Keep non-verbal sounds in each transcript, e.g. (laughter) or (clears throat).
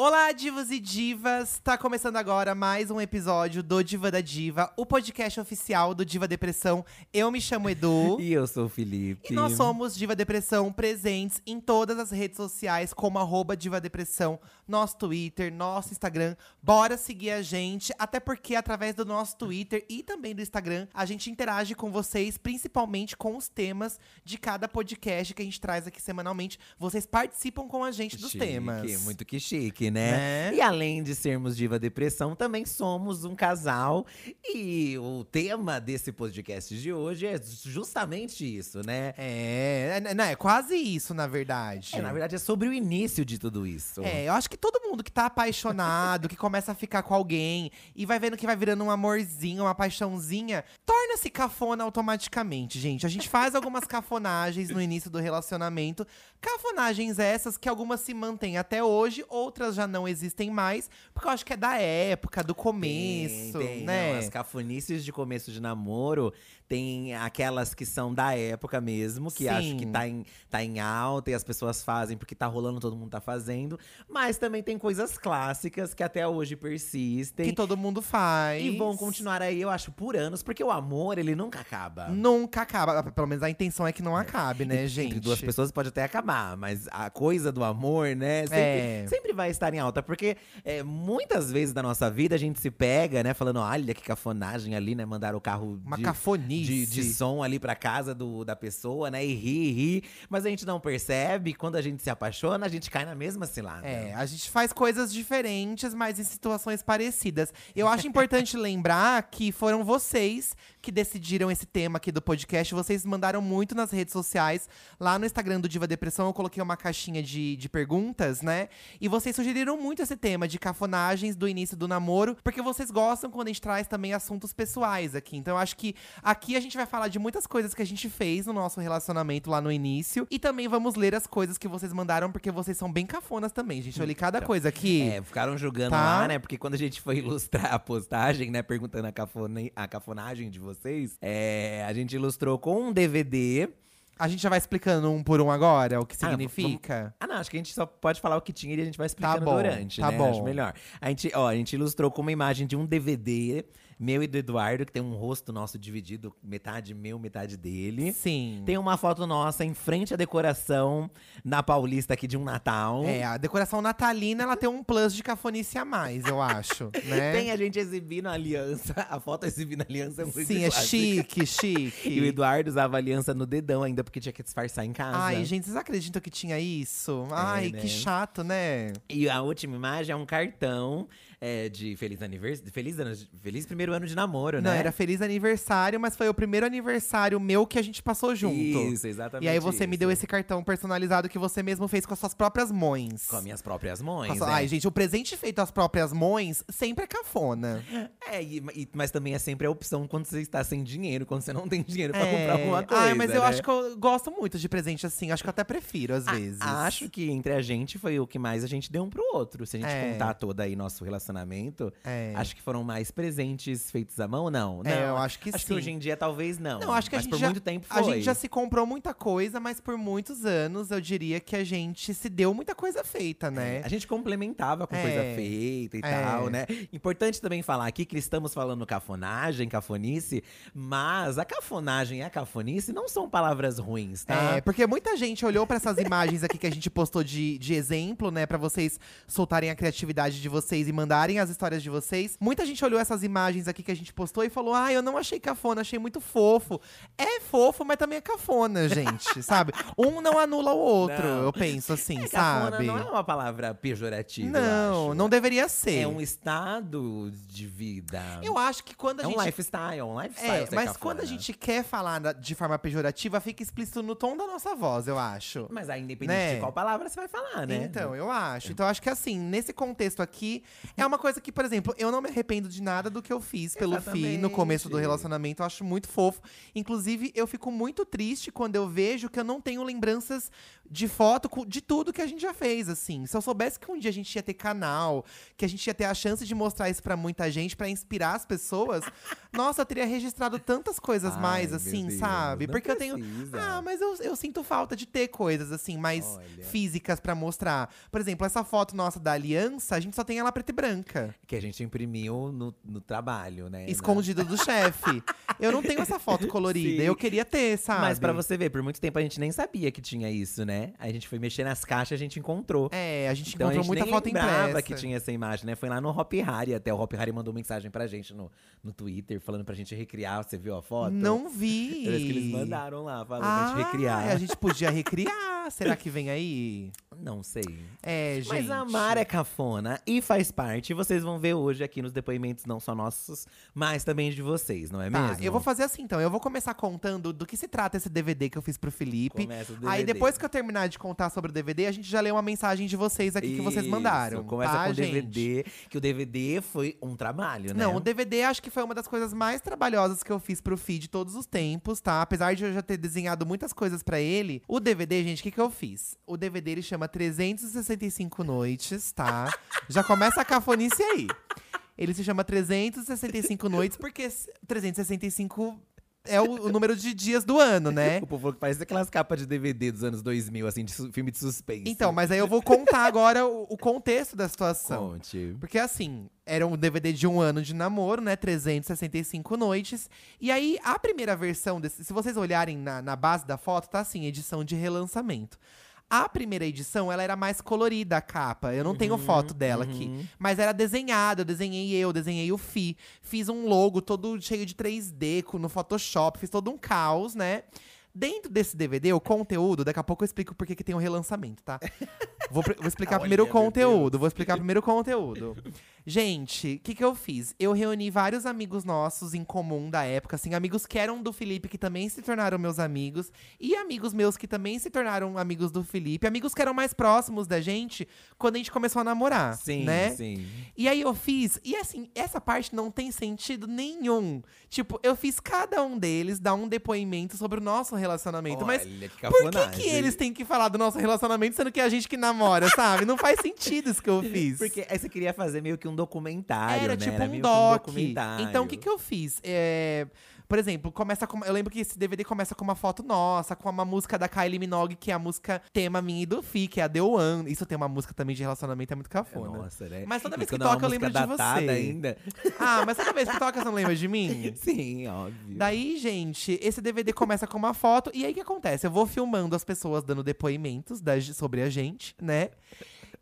Olá, divos e divas! Tá começando agora mais um episódio do Diva da Diva, o podcast oficial do Diva Depressão. Eu me chamo Edu. (laughs) E eu sou o Felipe. E nós somos Diva Depressão presentes em todas as redes sociais, como arroba Diva Depressão, nosso Twitter, nosso Instagram. Bora seguir a gente, até porque através do nosso Twitter e também do Instagram, a gente interage com vocês, principalmente com os temas de cada podcast que a gente traz aqui semanalmente. Vocês participam com a gente dos chique, temas. Muito que chique, né? Né? E além de sermos Diva Depressão, também somos um casal. E o tema desse podcast de hoje é justamente isso, né? É, é, não, é quase isso, na verdade. É, na verdade, é sobre o início de tudo isso. É, eu acho que todo mundo que tá apaixonado, que começa a ficar com alguém e vai vendo que vai virando um amorzinho, uma paixãozinha, torna-se cafona automaticamente, gente. A gente faz algumas cafonagens no início do relacionamento. Cafonagens essas que algumas se mantêm até hoje, outras já não existem mais, porque eu acho que é da época, do começo, Tem, tem, né? não, as cafonices de começo de namoro tem aquelas que são da época mesmo, que Sim. acho que tá em, tá em alta e as pessoas fazem porque tá rolando, todo mundo tá fazendo. Mas também tem coisas clássicas que até hoje persistem. Que todo mundo faz. E vão continuar aí, eu acho, por anos, porque o amor, ele nunca acaba. Nunca acaba. Pelo menos a intenção é que não acabe, né, (laughs) gente? Entre duas pessoas pode até acabar, mas a coisa do amor, né, sempre, É. sempre vai estar em alta. Porque é, muitas vezes da nossa vida a gente se pega, né, falando, olha que cafonagem ali, né, mandar o carro Uma de, cafonice. de, de som ali pra casa do, da pessoa, né, e ri, ri. Mas a gente não percebe, quando a gente se apaixona, a gente cai na mesma cilada. É, a gente faz coisas diferentes, mas em situações parecidas. Eu acho importante (laughs) lembrar que foram vocês que decidiram esse tema aqui do podcast. Vocês mandaram muito nas redes sociais. Lá no Instagram do Diva Depressão, eu coloquei uma caixinha de, de perguntas, né? E vocês sugeriram muito esse tema de cafonagens do início do namoro, porque vocês gostam quando a gente traz também assuntos pessoais aqui. Então eu acho que aqui a gente vai falar de muitas coisas que a gente fez no nosso relacionamento lá no início. E também vamos ler as coisas que vocês mandaram, porque vocês são bem cafonas também, gente. Eu li cada coisa aqui. É, ficaram julgando Tá. lá, né? Porque quando a gente foi ilustrar a postagem, né? Perguntando a, cafone- a cafonagem de vocês, é, a gente ilustrou com um DVD. A gente já vai explicando um por um agora o que Ah, significa. Ah, não, acho que a gente só pode falar o que tinha e a gente vai explicando bom, durante, tá né? bom. Acho melhor. A gente, ó, a gente ilustrou com uma imagem de um DVD, meu e do Eduardo, que tem um rosto nosso dividido, metade meu, metade dele. Sim. Tem uma foto nossa em frente à decoração na Paulista aqui de um Natal. É, a decoração natalina, ela tem um plus de cafonice a mais, eu acho, (laughs) né? Tem a gente exibindo a aliança. A foto exibindo a aliança é muito Sim, é chique, chique. (laughs) E o Eduardo usava a aliança no dedão ainda, porque tinha que disfarçar em casa. Ai, gente, vocês acreditam que tinha isso? Ai, né? que chato, né? E a última imagem é um cartão é, de feliz aniversário. Feliz, feliz primeiro ano de namoro, Não, né? era feliz aniversário, mas foi o primeiro aniversário meu que a gente passou junto. Isso, exatamente. E aí você me isso. deu esse cartão personalizado que você mesmo fez com as suas próprias mães. Com as minhas próprias mães. sua- é. Ai, gente, o presente feito às próprias mães sempre é cafona. É, e- e- mas também é sempre a opção quando você está sem dinheiro, quando você não tem dinheiro pra É. comprar alguma coisa. Ai, mas eu né? acho que eu gosto muito de presente assim. Acho que eu até prefiro, às A- vezes. Acho que entre a gente foi o que mais a gente deu um pro outro. Se a gente É. contar todo aí nosso relacionamento, É. acho que foram mais presentes feitos à mão, não. É, não. eu acho que Acho sim. que hoje em dia talvez não. Não, acho que a mas gente por já, muito tempo A foi. gente já se comprou muita coisa, mas por muitos anos eu diria que a gente se deu muita coisa feita, né? A gente complementava com É. coisa feita e É. tal, né? Importante também falar aqui que estamos falando cafonagem, cafonice, mas a cafonagem e a cafonice não são palavras ruins, tá? É, porque muita gente olhou pra essas imagens aqui que a gente postou de, de exemplo, né? Pra vocês soltarem a criatividade de vocês e mandarem as histórias de vocês. Muita gente olhou essas imagens aqui que a gente postou e falou: Ah, eu não achei cafona, achei muito fofo. É fofo, mas também é cafona, gente, (laughs) sabe? Um não anula o outro, Não. eu penso assim, É, cafona sabe? não é uma palavra pejorativa, Não, não deveria ser. É um estado de vida. Eu acho que quando a é um gente lifestyle, é um lifestyle. É, ser mas cafona. quando a gente quer falar de forma pejorativa, fica explícito no tom da nossa voz, eu acho. Mas aí, independente Né? de qual palavra você vai falar, né? Então, eu acho. Então, eu acho que assim, nesse contexto aqui, é uma coisa que, por exemplo, eu não me arrependo de nada do que eu fiz pelo Fi no começo do Exatamente. relacionamento. Eu acho muito fofo. Inclusive, eu fico muito triste quando eu vejo que eu não tenho lembranças de foto de tudo que a gente já fez, assim. Se eu soubesse que um dia a gente ia ter canal, que a gente ia ter a chance de mostrar isso pra muita gente, pra inspirar as pessoas, (laughs) nossa, eu teria registrado tantas coisas Ai, mais, assim, Deus, sabe? Porque eu tenho. precisa. Ah, mas eu, eu sinto falta de ter coisas assim, mais Olha. físicas pra mostrar. Por exemplo, essa foto nossa da aliança, a gente só tem ela preta e branca. Que a gente imprimiu no, no trabalho, né? Escondida do chefe. Eu não tenho essa foto colorida. Sim. Eu queria ter, sabe? Mas pra você ver, por muito tempo a gente nem sabia que tinha isso, né? A gente foi mexer nas caixas, a gente encontrou. É, a gente Então encontrou a gente muita nem foto lembrava impressa. que tinha essa imagem, né? Foi lá no Hop Harry até. O Hop Harry mandou mensagem pra gente no, no Twitter, falando pra gente recriar. Você viu a foto? Não vi. Parece que eles mandaram lá, falando pra Ah, gente recriar. a gente podia recriar. Será que vem aí? Não sei. É, gente. Mas amar é cafona e faz parte. E vocês vão ver hoje aqui nos depoimentos, não só nossos, mas também de vocês, não é Tá, mesmo? eu vou fazer assim então. Eu vou começar contando do que se trata esse DVD que eu fiz pro Felipe. Começa o Aí DVD. depois que eu terminar de contar sobre o DVD, a gente já lê uma mensagem de vocês aqui que vocês Isso, mandaram. Começa tá, com o gente? DVD, que o DVD foi um trabalho, né? Não, o DVD acho que foi uma das coisas mais trabalhosas que eu fiz pro feed de todos os tempos, tá? Apesar de eu já ter desenhado muitas coisas pra ele, o DVD, gente, o que, que eu fiz? O DVD ele chama 365 Noites, tá? já começa a cafonice aí. Ele se chama 365 Noites porque s- 365 é o, o número de dias do ano, né? O povo que parece aquelas capas de DVD dos anos 2000, assim, de filme de suspense. Então, mas aí eu vou contar agora o, o contexto da situação. Conte. Porque assim, era um DVD de um ano de namoro, né? 365 noites. E aí, a primeira versão desse. Se vocês olharem na, na base da foto, tá assim, edição de relançamento. A primeira edição, ela era mais colorida, a capa. Eu não tenho foto dela aqui. Mas era desenhada, eu desenhei eu, desenhei o Fi. Fiz um logo todo cheio de 3D co- no Photoshop, fiz todo um caos, né? Dentro desse DVD, o conteúdo, daqui a pouco eu explico por que tem um relançamento, tá? (laughs) Vou, vou explicar primeiro o conteúdo. Vou explicar primeiro o conteúdo. Gente, o que, que eu fiz? Eu reuni vários amigos nossos em comum da época, assim, amigos que eram do Felipe, que também se tornaram meus amigos, e amigos meus que também se tornaram amigos do Felipe, amigos que eram mais próximos da gente quando a gente começou a namorar. Sim, né? sim. E aí eu fiz, e assim, essa parte não tem sentido nenhum. Tipo, eu fiz cada um deles dar um depoimento sobre o nosso relacionamento. Mas Olha, que por que, que eles têm que falar do nosso relacionamento, sendo que é a gente que namora, sabe? Não faz sentido isso que eu (laughs) fiz. Porque aí você queria fazer meio que um documentário, Era né? tipo um meio que doc. documentário. então, o que, que eu fiz? É, Por exemplo, começa com. Eu lembro que esse DVD começa com uma foto nossa, com uma música da Kylie Minogue, que é a música tema minha e do Fi, que é a The One. Isso tem uma música também de relacionamento, é muito cafona. Nossa, né? Mas toda vez que é toca, eu lembro de você. ainda. (laughs) Ah, mas toda vez que toca, você não lembra de mim? (laughs) Sim, óbvio. Daí, gente, esse DVD começa com uma foto. E aí, o que acontece? Eu vou filmando as pessoas dando depoimentos da- sobre a gente, né?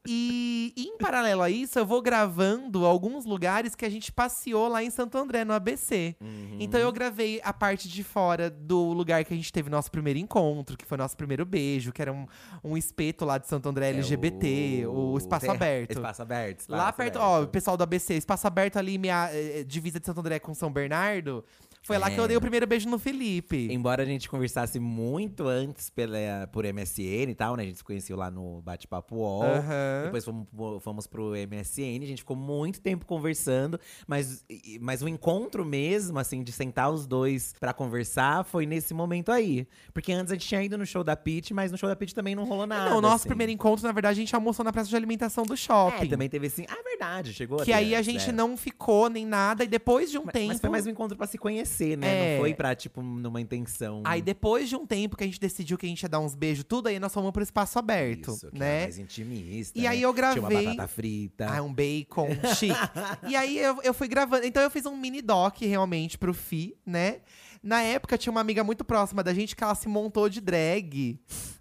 E, em paralelo a isso, eu vou gravando alguns lugares que a gente passeou lá em Santo André, no ABC. Uhum. Então eu gravei a parte de fora do lugar que a gente teve nosso primeiro encontro, que foi nosso primeiro beijo, que era um, um espeto lá de Santo André É LGBT, o, Espaço Aberto. Espaço aberto. Lá espaço perto, aberto. ó, o pessoal do ABC, espaço aberto ali, minha eh, divisa de Santo André com São Bernardo. Foi lá que eu É. dei o primeiro beijo no Felipe. Embora a gente conversasse muito antes pela, por MSN e tal, né? A gente se conheceu lá no Bate-Papo UOL. Aham. Depois fomos, pro- fomos pro MSN, a gente ficou muito tempo conversando, mas, mas o encontro mesmo, assim, de sentar os dois pra conversar, foi nesse momento aí. Porque antes a gente tinha ido no show da Pete, mas no show da Pete também não rolou nada. Não, o nosso assim. primeiro encontro, na verdade, a gente almoçou na praça de alimentação do shopping. É, também teve assim. Ah, verdade, chegou que até aí a gente é. não ficou nem nada, e depois de um Mas, tempo. mas foi mais um encontro pra se conhecer, né? É. Não foi pra, tipo, numa intenção. Aí depois de um tempo que a gente decidiu que a gente ia dar uns beijos, tudo, aí nós fomos pro espaço aberto, Isso, que era né? mais intimista. E né? aí eu Tinha uma gravei- batata frita. Ah, um bacon (laughs) chique. e aí eu, eu fui gravando. Então eu fiz um mini doc realmente pro Fi, né? Na época tinha uma amiga muito próxima da gente que ela se montou de drag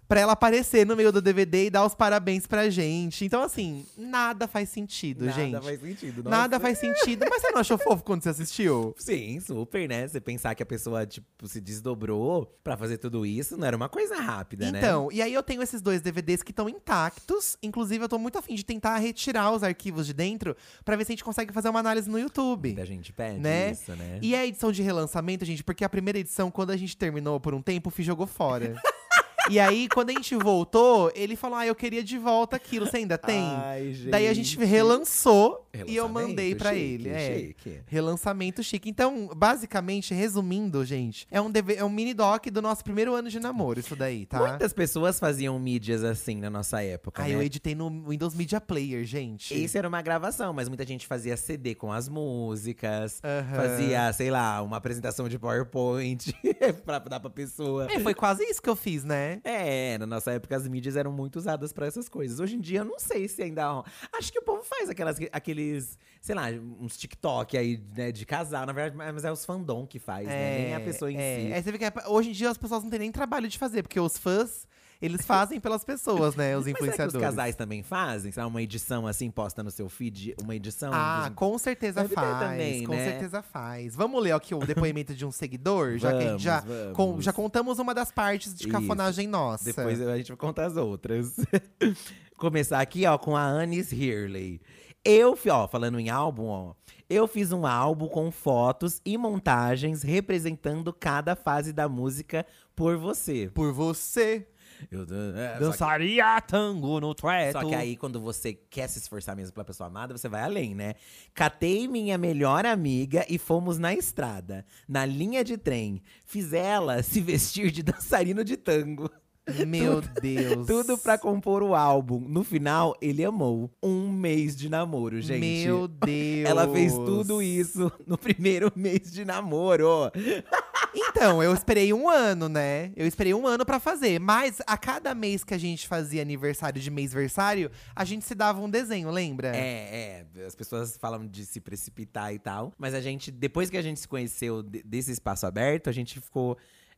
pra ela aparecer no meio do DVD e dar os parabéns pra gente. Então, assim, nada faz sentido, Nada gente. faz sentido. Nada nossa. faz sentido. Mas você não achou fofo quando você assistiu? (laughs) Sim, super, né? Você pensar que a pessoa, tipo, se desdobrou pra fazer tudo isso, não era uma coisa rápida, né? Então, e aí eu tenho esses dois DVDs que estão intactos. Inclusive, eu tô muito afim de tentar retirar os arquivos de dentro pra ver se a gente consegue fazer uma análise no YouTube. A gente pede Né? isso, né? E a edição de relançamento, gente, porque a primeira edição, quando a gente terminou por um tempo, o Fih jogou fora. (laughs) e aí, quando a gente voltou, ele falou: Ah, eu queria de volta aquilo. Você ainda tem? Ai, gente. Daí a gente relançou E eu mandei pra Chique, ele, é. chique. Relançamento chique. Então, basicamente, resumindo, gente, é um, DV é um mini doc do nosso primeiro ano de namoro, isso daí, tá? Muitas pessoas faziam mídias assim na nossa época, Ah, né? eu editei no Windows Media Player, gente. Esse era uma gravação, mas muita gente fazia CD com as músicas, Aham. fazia, sei lá, uma apresentação de PowerPoint (laughs) pra dar pra pessoa. É, foi quase isso que eu fiz, né? É, na nossa época as mídias eram muito usadas pra essas coisas. Hoje em dia eu não sei se ainda. Acho que o povo faz aquelas, aqueles, sei lá, uns TikTok aí, né, de casal, na verdade, mas é os fandom que faz, né? Nem a pessoa em é. si. É, você vê que é- hoje em dia as pessoas não têm nem trabalho de fazer, porque os fãs, eles fazem pelas pessoas, né? Os Mas será influenciadores. os casais também fazem? Sei lá, uma edição assim, posta no seu feed, uma edição? Ah, dos- com certeza Deve faz. também, com né? certeza faz. Vamos ler aqui o depoimento de um seguidor, já que a gente Vamos, já, vamos. com- já contamos uma das partes de Isso. cafonagem nossa. Depois a gente vai contar as outras. (laughs) Começar aqui, ó, com a Anis Hirley. Eu, ó, falando em álbum, ó. Eu fiz um álbum com fotos e montagens representando cada fase da música por você. Por você, Eu, é, só que- dançaria tango no treto. Só que aí, quando você quer se esforçar mesmo pela pessoa amada, você vai além, né? Catei minha melhor amiga e fomos na estrada, na linha de trem. Fiz ela (laughs) se vestir de dançarino de tango. Meu Deus. Tudo pra compor o álbum. No final, ele amou. Um mês de namoro, gente. Meu Deus. (laughs) Ela fez tudo isso no primeiro (laughs) mês de namoro. Então, eu esperei um ano, né? Eu esperei um ano pra fazer. Mas a cada mês que a gente fazia aniversário de mêsversário, a gente se dava um desenho, lembra? É, é. As pessoas falam de se precipitar e tal. Mas a gente, depois que a gente se conheceu de- desse espaço aberto, a gente ficou.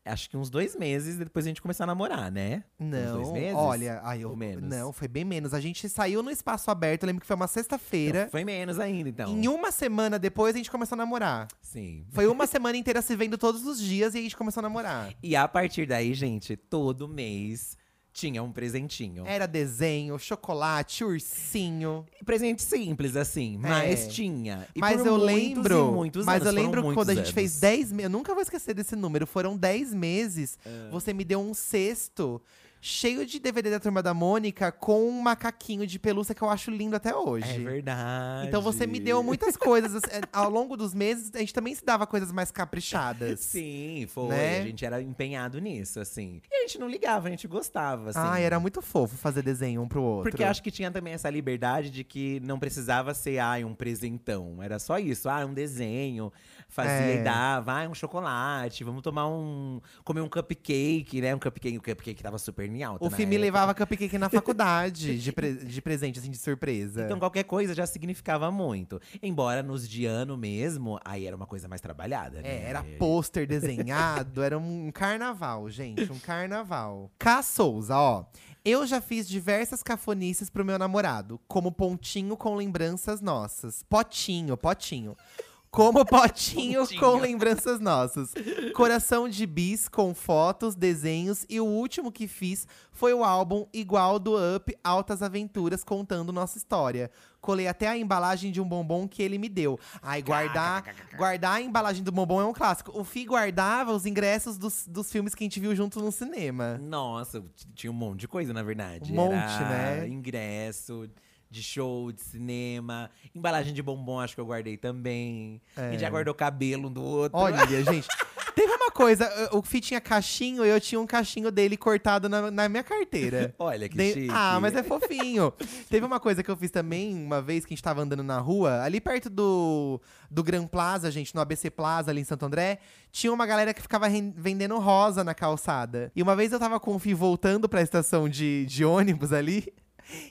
Acho que uns dois meses depois a gente começou a namorar, né? Uns Não, dois meses? olha, ai, eu, Ou menos? não, foi bem menos. A gente saiu no espaço aberto, eu lembro que foi uma sexta-feira. Foi menos ainda, então. Em uma semana depois, a gente começou a namorar. Sim. Foi uma (laughs) semana inteira se vendo todos os dias e a gente começou a namorar. E a partir daí, gente, todo mês tinha um presentinho. Era desenho, chocolate, ursinho. Presente simples, assim, mas É. tinha. E mas por eu muitos lembro. e muitos mas anos, eu foram lembro que quando a gente fez anos. 10 meses. Eu nunca vou esquecer desse número. Foram 10 meses. Ah. Você me deu um cesto cheio de DVD da turma da Mônica com um macaquinho de pelúcia que eu acho lindo até hoje. É verdade. Então você me deu muitas coisas. assim, Ao longo dos meses, a gente também se dava coisas mais caprichadas. (laughs) Sim, foi. Né? A gente era empenhado nisso, assim. E a gente não ligava, a gente gostava, assim. Ai, era muito fofo fazer desenho um pro outro. Porque acho que tinha também essa liberdade de que não precisava ser, ai, um presentão. Era só isso, ah, um desenho. Fazia É. e dava, ah, um chocolate, vamos tomar um. comer um cupcake, né? Um cupcake, o cupcake tava super em alta. O filme época. levava cupcake na faculdade de, pre- (laughs) de presente, assim, de surpresa. Então qualquer coisa já significava muito. Embora nos de ano mesmo, aí era uma coisa mais trabalhada, né? É, era pôster desenhado, era um carnaval, gente, um carnaval. (laughs) K. Souza, ó. Eu já fiz diversas cafonices pro meu namorado, como pontinho com lembranças nossas. Potinho, potinho. Como (laughs) potinho, com lembranças nossas. Coração de bis com fotos, desenhos e o último que fiz foi o álbum igual do Up Altas Aventuras contando nossa história. Colei até a embalagem de um bombom que ele me deu. Ai, guardar, guardar a embalagem do bombom é um clássico. O Fi guardava os ingressos dos, dos filmes que a gente viu junto no cinema. Nossa, tinha um monte de coisa, na verdade. Um monte, Era né? Ingresso de show, de cinema. Embalagem de bombom, acho que eu guardei também. A É. gente já guardou cabelo um do outro. Olha, (laughs) gente. Teve uma coisa, o Fi tinha cachinho e eu tinha um cachinho dele cortado na, na minha carteira. (laughs) Olha que De- chique. Ah, mas é fofinho. (laughs) Teve uma coisa que eu fiz também, uma vez que a gente tava andando na rua, ali perto do, do Gran Plaza, gente, no ABC Plaza, ali em Santo André, tinha uma galera que ficava vendendo rosa na calçada. E uma vez eu tava com o Fih voltando pra estação de, de ônibus ali.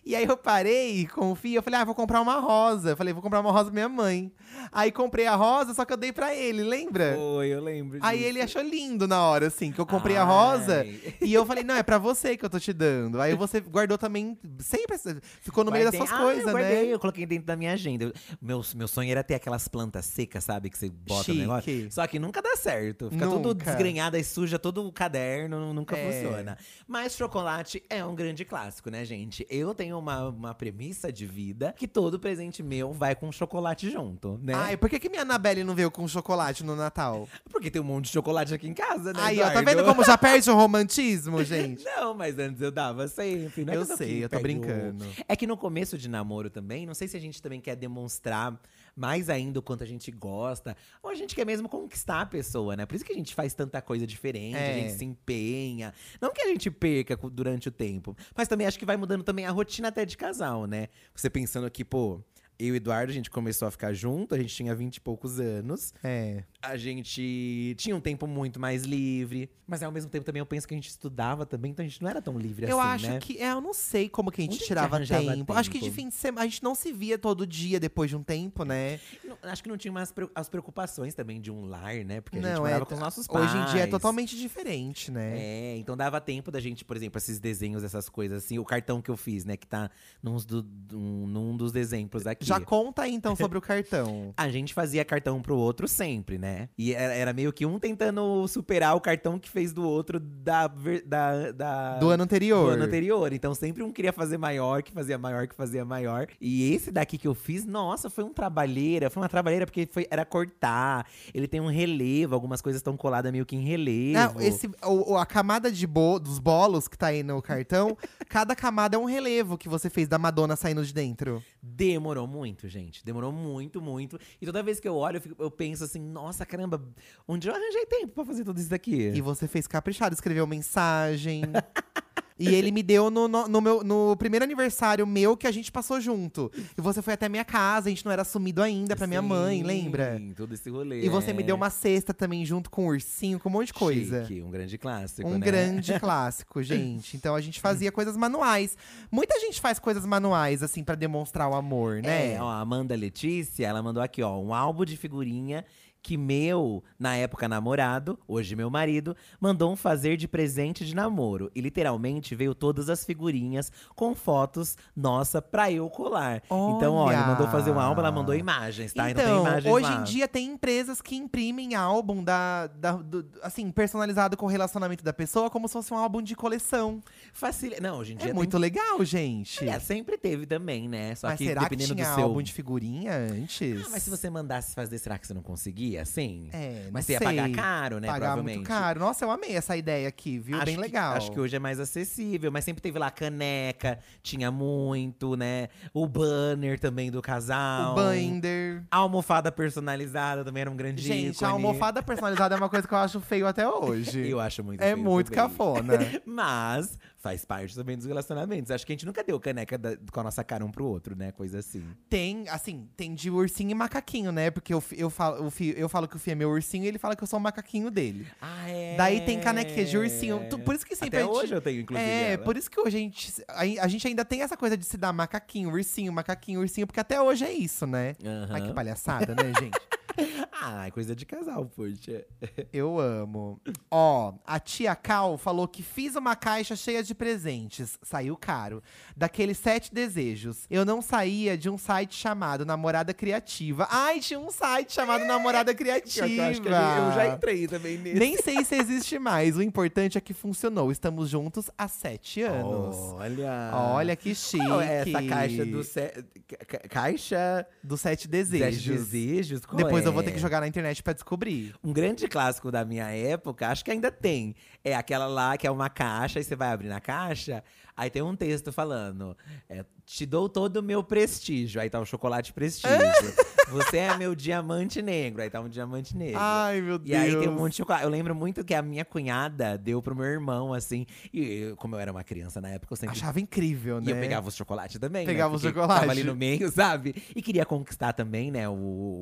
E aí eu parei com o Fih, eu falei, ah, vou comprar uma rosa. Eu falei, vou comprar uma rosa pra minha mãe. Aí comprei a rosa, só que eu dei pra ele, lembra? Foi, eu lembro Aí disso. ele achou lindo na hora, assim, que eu comprei a rosa. Ai. E eu falei, não, é pra você que eu tô te dando. Aí você guardou também, sempre ficou no meio das Ah, coisas, eu guardei, né? eu coloquei dentro da minha agenda. Eu- Meu, meu sonho era ter aquelas plantas secas, sabe? Que você bota no negócio. Chique. Só que nunca dá certo. Fica tudo Nunca. desgrenhado e suja todo o caderno, nunca É. funciona. Mas chocolate é um grande clássico, né, gente? Eu eu tenho uma, uma premissa de vida que todo presente meu vai com chocolate junto, né? Ai, por que, que minha Anabelle não veio com chocolate no Natal? Porque tem um monte de chocolate aqui em casa, né? Aí, ó, tá vendo como já (laughs) perde o romantismo, gente? Não, mas antes eu dava sempre. Não é Eu sei, eu tô brincando. É que no começo de namoro também, não sei se a gente também quer demonstrar mais ainda o quanto a gente gosta, ou a gente quer mesmo conquistar a pessoa, né? Por isso que a gente faz tanta coisa diferente, a É. gente se empenha. Não que a gente perca durante o tempo, mas também acho que vai mudando também a rotina até de casal, né? Você pensando que, pô, eu e o Eduardo, a gente começou a ficar junto, a gente tinha 20 e poucos anos. É. A gente tinha um tempo muito mais livre, mas ao mesmo tempo também eu penso que a gente estudava também, então a gente não era tão livre eu assim, acho né? que. É, eu não sei como que a gente Onde a gente tirava arranjava tempo. Acho que de tempo? fim de semana. A gente não se via todo dia depois de um tempo, né? Não, acho que não tinha mais as preocupações também de um lar, né? Porque a gente não, morava é. com os nossos pais. Hoje em dia é totalmente diferente, né? É, então dava tempo da gente, por exemplo, esses desenhos, essas coisas assim. O cartão que eu fiz, né? Que tá nos do- um- num dos exemplos aqui. Já conta aí então sobre o cartão. (laughs) A gente fazia cartão pro outro sempre, né? E era, era meio que um tentando superar o cartão que fez do outro da, da, da- Do ano anterior. do ano anterior. Então sempre um queria fazer maior, que fazia maior, que fazia maior. E esse daqui que eu fiz, nossa, foi um trabalheira. Foi uma trabalheira porque foi, era cortar. Ele tem um relevo, algumas coisas estão coladas meio que em relevo. Não, esse, o, o- a camada de bo, dos bolos que tá aí no cartão, (laughs) cada camada é um relevo que você fez da Madonna saindo de dentro. Demorou muito, gente. Demorou muito, muito. E toda vez que eu olho, eu, fico- eu penso assim, nossa, caramba, onde eu arranjei tempo pra fazer tudo isso daqui? E você fez caprichado, escreveu mensagem. (laughs) e ele me deu no, no, no meu, no primeiro aniversário meu que a gente passou junto. E você foi até minha casa, a gente não era assumido ainda pra minha mãe, Sim, lembra? Todo esse rolê. E você me deu é. uma cesta também junto com um ursinho, com um monte de coisa. Chique, um grande clássico, Um né? grande (laughs) clássico, gente. Então a gente fazia coisas manuais. Muita gente faz coisas manuais, assim, pra demonstrar o amor, né? É, ó, a Amanda Letícia, ela mandou aqui, ó, um álbum de figurinha que meu, na época namorado, hoje meu marido, mandou um fazer de presente de namoro. E literalmente veio todas as figurinhas com fotos nossa pra eu colar. Então, ó, ele Olha! mandou fazer um álbum, ela mandou imagens, tá? Então, tem imagens hoje lá. em dia tem empresas que imprimem álbum da, da- do- assim, personalizado com o relacionamento da pessoa, como se fosse um álbum de coleção. Facilita. Não, hoje em dia É tem- muito legal, gente. É, sempre teve também, né? Só mas que será que dependendo tinha do seu. álbum de figurinha antes? Ah, mas se você mandasse fazer, será que você não conseguia? Assim? É, Mas você ia sei. pagar caro, né? Pagar provavelmente. muito caro. Nossa, eu amei essa ideia aqui, viu? Acho Bem que- legal. acho que hoje é mais acessível, mas sempre teve lá caneca, tinha muito, né? O banner também do casal. O binder. A almofada personalizada também era um grande Gente, ícone. a almofada personalizada é uma coisa que eu acho feio até (laughs) hoje. Eu acho muito é feio muito também. cafona. (laughs) Mas faz parte também dos relacionamentos. Acho que a gente nunca deu caneca da- com a nossa cara um pro outro, né? Coisa assim. Tem, assim, tem de ursinho e macaquinho, né? Porque eu, eu, falo, Fi- eu falo que o Fih é meu ursinho e ele fala que eu sou o macaquinho dele. Ah, é? Daí tem canequinha de ursinho. Tu- Por isso que sempre Até gente- hoje eu tenho, inclusive. É, ela. por isso que hoje a gente, a, a gente ainda tem essa coisa de se dar macaquinho, ursinho, macaquinho, ursinho, porque até hoje é isso, né? Ai, que palhaçada, né, gente? (laughs) (laughs) Ah, é coisa de casal, poxa. Eu amo. Ó, a tia Cal falou que fiz uma caixa cheia de presentes. Saiu caro. Daqueles sete desejos. Eu não saía de um site chamado Namorada Criativa. Ai, tinha um site chamado Namorada Criativa. Eu acho que eu já entrei também nesse. Nem sei se existe mais. O importante é que funcionou. Estamos juntos há sete anos. Olha. Olha que chique. Qual é essa caixa do se... ca- ca- caixa Dos sete desejos? desejos. desejos? Qual Depois eu é? vou ter que jogar na internet pra descobrir. Um grande clássico da minha época, acho que ainda tem. É aquela lá que é uma caixa, e você vai abrir na caixa, aí tem um texto falando: é, Te dou todo o meu prestígio. Aí tá o chocolate prestígio. (laughs) você é meu diamante negro. Aí tá um diamante negro. Ai, meu Deus. E aí tem um monte de chocolate. Eu lembro muito que a minha cunhada deu pro meu irmão, assim. E como eu era uma criança na época, eu sempre. Achava incrível, né? E eu pegava os chocolates também. né? Pegava os Porque chocolates. Tava ali no meio, (laughs) sabe? E queria conquistar também, né, o,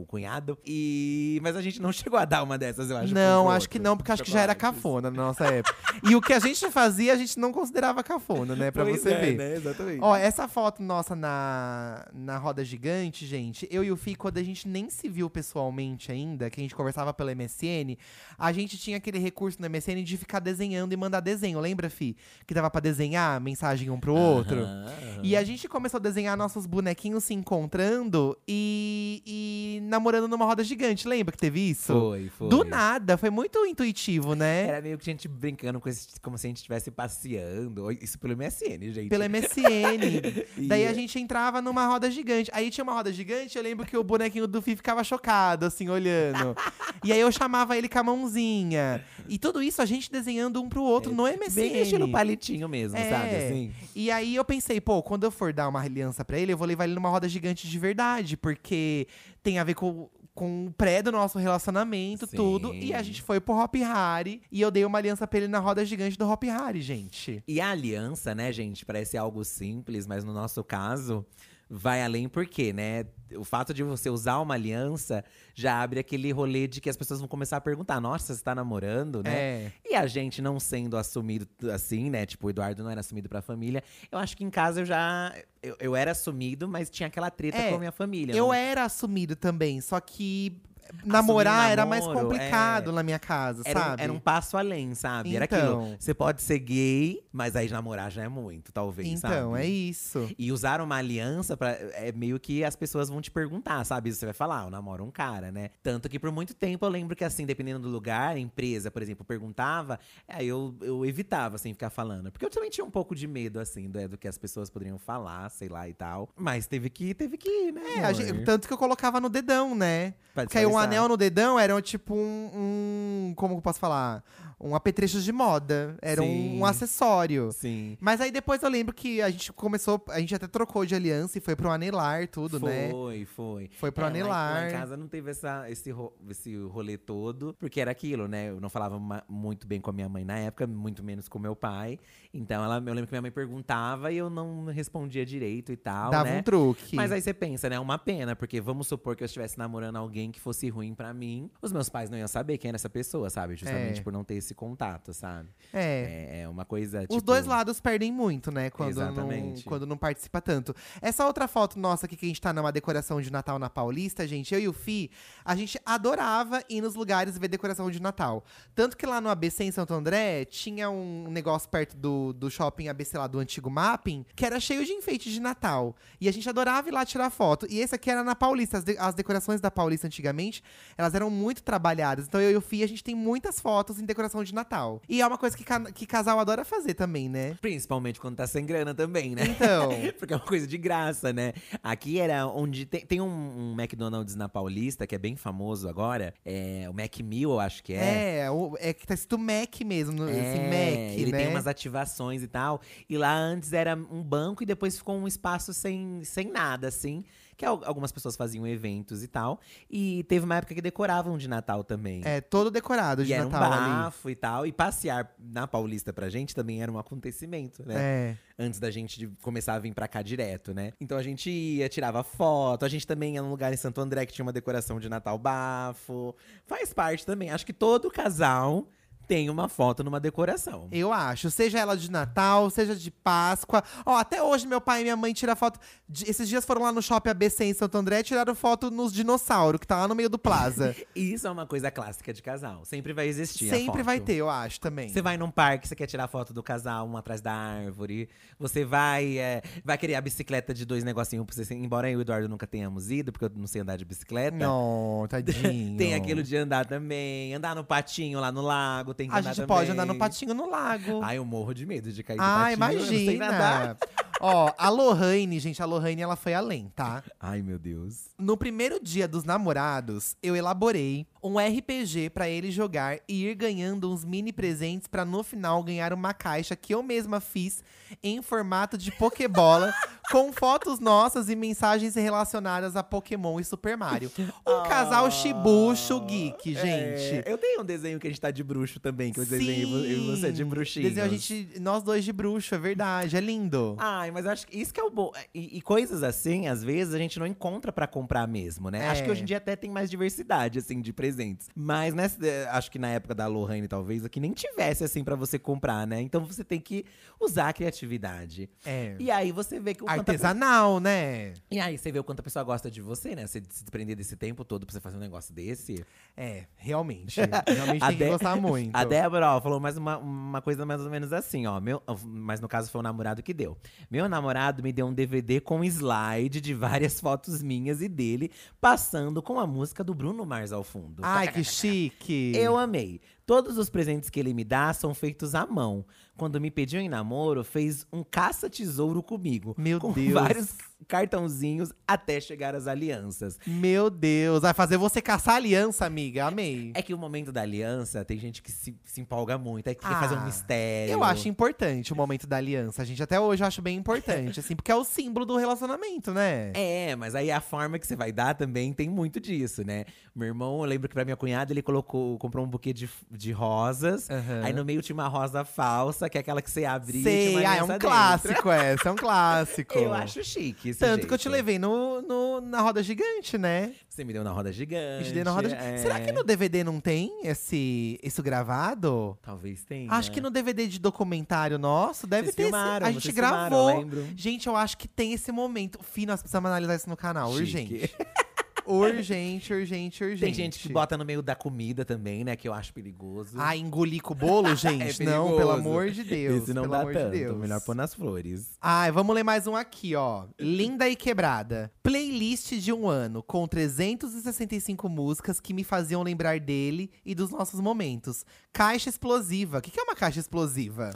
o cunhado. E... Mas a gente não chegou a dar uma dessas, eu acho. Não, acho que outro, não, porque acho que já era cafona na nossa época. e o que a gente fazia, a gente não considerava cafona, né? Pra Pois você é, ver. Né? Exatamente. Ó, essa foto nossa na, na roda gigante, gente, eu e o Fih quando a gente nem se viu pessoalmente ainda, que a gente conversava pela MSN, a gente tinha aquele recurso no MSN de ficar desenhando e mandar desenho. Lembra, Fi? Que dava pra desenhar mensagem um pro outro. Aham. E a gente começou a desenhar nossos bonequinhos se encontrando e, e namorando numa roda gigante. Lembra que teve isso? Foi, foi. Do nada, foi muito intuitivo, né? Era meio que a gente brincando com esse, como se a gente estivesse passeando. Isso pelo MSN, gente. Pelo MSN. (laughs) Daí a gente entrava numa roda gigante. Aí tinha uma roda gigante, eu lembro que o bonequinho do Fi ficava chocado, assim, olhando. e aí eu chamava ele com a mãozinha. E tudo isso a gente desenhando um pro outro no MSN. Bem estilo palitinho mesmo, É. sabe? Assim. E aí eu pensei, pô, quando eu for dar uma aliança pra ele, eu vou levar ele numa roda gigante de verdade, porque tem a ver com, com o pré do nosso relacionamento, Sim. tudo. E a gente foi pro Hop Harry e eu dei uma aliança pra ele na roda gigante do Hop Harry, gente. E a aliança, né, gente, parece algo simples, mas no nosso caso vai além porque, né? O fato de você usar uma aliança já abre aquele rolê de que as pessoas vão começar a perguntar: nossa, você tá namorando, né? É. E a gente não sendo assumido assim, né? Tipo, o Eduardo não era assumido pra família. Eu acho que em casa eu já. Eu, eu era assumido, mas tinha aquela treta É, com a minha família. Eu não- era assumido também, só que namorar era mais namoro, complicado é. na minha casa, Era, sabe? era um passo além, sabe? Era Então. aquilo. Você pode ser gay, mas aí namorar já é muito, talvez, sabe? Então, é isso. E usar uma aliança pra, é meio que as pessoas vão te perguntar, sabe? Você vai falar, ah, eu namoro um cara, né? Tanto que por muito tempo eu lembro que, assim, dependendo do lugar, a empresa, por exemplo, perguntava, aí eu, eu evitava, assim, ficar falando. Porque eu também tinha um pouco de medo, assim, do, do que as pessoas poderiam falar, sei lá e tal. Mas teve que, teve que ir, né? É, gente- tanto que eu colocava no dedão, né? Porque aí um anel no dedão era tipo um, um- Como que eu posso falar? Um apetrecho de moda. Era um, um acessório. Sim. Mas aí depois eu lembro que a gente começou. A gente até trocou de aliança e foi pro anelar, tudo, foi, né? Foi, Foi pro É, anelar. Lá em casa não teve essa, esse, ro- esse rolê todo, porque era aquilo, né? Eu não falava muito bem com a minha mãe na época, muito menos com meu pai. Então ela, eu lembro que minha mãe perguntava e eu não respondia direito e tal, Dava né? um truque. Mas aí você pensa, né? Uma pena, porque vamos supor que eu estivesse namorando alguém que fosse ruim pra mim. Os meus pais não iam saber quem era essa pessoa, sabe? Justamente É. por não ter esse contato, sabe? É. É, é uma coisa. Os tipo, dois lados perdem muito, né? Quando não, Exatamente. quando não participa tanto. Essa outra foto nossa aqui, que a gente tá numa decoração de Natal na Paulista, gente, eu e o Fi, a gente adorava ir nos lugares ver decoração de Natal. Tanto que lá no ABC em Santo André, tinha um negócio perto do, do shopping ABC lá do antigo Mapping, que era cheio de enfeites de Natal. E a gente adorava ir lá tirar foto. E esse aqui era na Paulista. As, de- as decorações da Paulista antigamente, elas eram muito trabalhadas. Então eu e o Fi, a gente tem muitas fotos em decoração de Natal. E é uma coisa que, ca- que casal adora fazer também, né? Principalmente quando tá sem grana também, né? Então. (laughs) Porque é uma coisa de graça, né? Aqui era onde tem, tem um, um McDonald's na Paulista, que é bem famoso agora. É o Mac Meal, eu acho que é. É, o- é que tá escrito Mac mesmo, assim, É, Mac, ele né? tem umas ativações e tal. E lá antes era um banco e depois ficou um espaço sem, sem nada, assim. Que al- algumas pessoas faziam eventos e tal. E teve uma época que decoravam de Natal também. É, todo decorado de e era Natal um ali. bafo e tal. E passear na Paulista pra gente também era um acontecimento, né? É. antes da gente começar a vir pra cá direto, né? Então a gente ia, tirava foto, a gente também ia num lugar em Santo André que tinha uma decoração de Natal bafo. Faz parte também. Acho que todo casal tem uma foto numa decoração. Eu acho. Seja ela de Natal, seja de Páscoa. Ó, até hoje meu pai e minha mãe tiram foto. de- esses dias foram lá no shopping ABC em Santo André e tiraram foto nos dinossauros, que tá lá no meio do plaza. (laughs) Isso é uma coisa clássica de casal. Sempre vai existir. Sempre vai ter, eu acho também. Você vai num parque, você quer tirar foto do casal, um atrás da árvore. Você vai é, vai querer a bicicleta de dois negocinhos pra você. Embora eu e o Eduardo nunca tenhamos ido, porque eu não sei andar de bicicleta. Não, tadinho. (laughs) Tem aquilo de andar também. Andar no patinho lá no lago, tem que A gente pode andar no patinho no lago. Ai, eu morro de medo de cair do Ah, patinho. eu não sei nadar. Ó, a Lohane, gente, a Lohane, ela foi além, tá? Ai, meu Deus. No primeiro dia dos namorados, eu elaborei um RPG pra ele jogar e ir ganhando uns mini presentes pra no final ganhar uma caixa que eu mesma fiz em formato de Pokébola, (laughs) com fotos nossas e mensagens relacionadas a Pokémon e Super Mario. Um casal chibucho geek, gente. É, eu tenho um desenho que a gente tá de bruxo também, que eu desenhei eu e você de bruxinho. Desenho a gente, nós dois de bruxo, é verdade, é lindo. Ai, mas acho que isso que é o bom. E, e coisas assim, às vezes, a gente não encontra pra comprar mesmo, né? É. Acho que hoje em dia até tem mais diversidade, assim, de presente. presentes. Mas nessa, eh, acho que na época da Lohane, talvez, aqui nem tivesse assim pra você comprar, né? Então você tem que usar a criatividade. É. E aí você vê que o Artesanal, né? e aí você vê o quanto a pessoa gosta de você, né? Você se desprender desse tempo todo pra você fazer um negócio desse. É, realmente. Realmente A tem que gostar muito. (laughs) A Débora, ó, falou mais uma, uma coisa mais ou menos assim, ó. Meu, mas no caso foi o namorado que deu. Meu namorado me deu um DVD com slide de várias fotos minhas e dele, passando com a música do Bruno Mars ao fundo. Ai, que chique. Eu amei. Todos os presentes que ele me dá são feitos à mão. Quando me pediu em namoro, fez um caça-tesouro comigo. Meu com Deus. vários cartãozinhos até chegar às alianças. Meu Deus, vai fazer você caçar aliança, amiga. Amei. É que o momento da aliança, tem gente que se, se empolga muito, aí quer Ah, fazer um mistério. Eu acho importante o momento da aliança, gente. Até hoje eu acho bem importante, assim, porque é o símbolo do relacionamento, né? É, mas aí a forma que você vai dar também tem muito disso, né? Meu irmão, eu lembro que pra minha cunhada ele colocou, comprou um buquê de, de rosas. Aham. Aí no meio tinha uma rosa falsa, que é aquela que você abria. e Sei, tinha uma ah, é um dentro. clássico essa, é um clássico. (laughs) Eu acho chique. esse Tanto que eu te jeito. levei no, no- na roda gigante, né? Você me deu na roda gigante. te dei na roda é. Será que no DVD não tem esse, isso gravado? Talvez tenha. Acho que no DVD de documentário nosso deve Vocês ter. esse- filmaram, a gente vocês filmaram, gravou. eu. Gente, eu acho que tem esse momento. Fih, nós precisamos analisar isso no canal. Chique. Urgente. (laughs) urgente, urgente, urgente. Tem gente que bota no meio da comida também, né? Que eu acho perigoso. Ah, engolir com o bolo, (laughs) gente? não, pelo amor de Deus. Esse não pelo dá amor tanto. de Deus. Melhor pôr nas flores. Ai, vamos ler mais um aqui, ó. Linda e quebrada. Playlist de um ano, com 365 músicas que me faziam lembrar dele e dos nossos momentos. Caixa explosiva. O que que é uma caixa explosiva?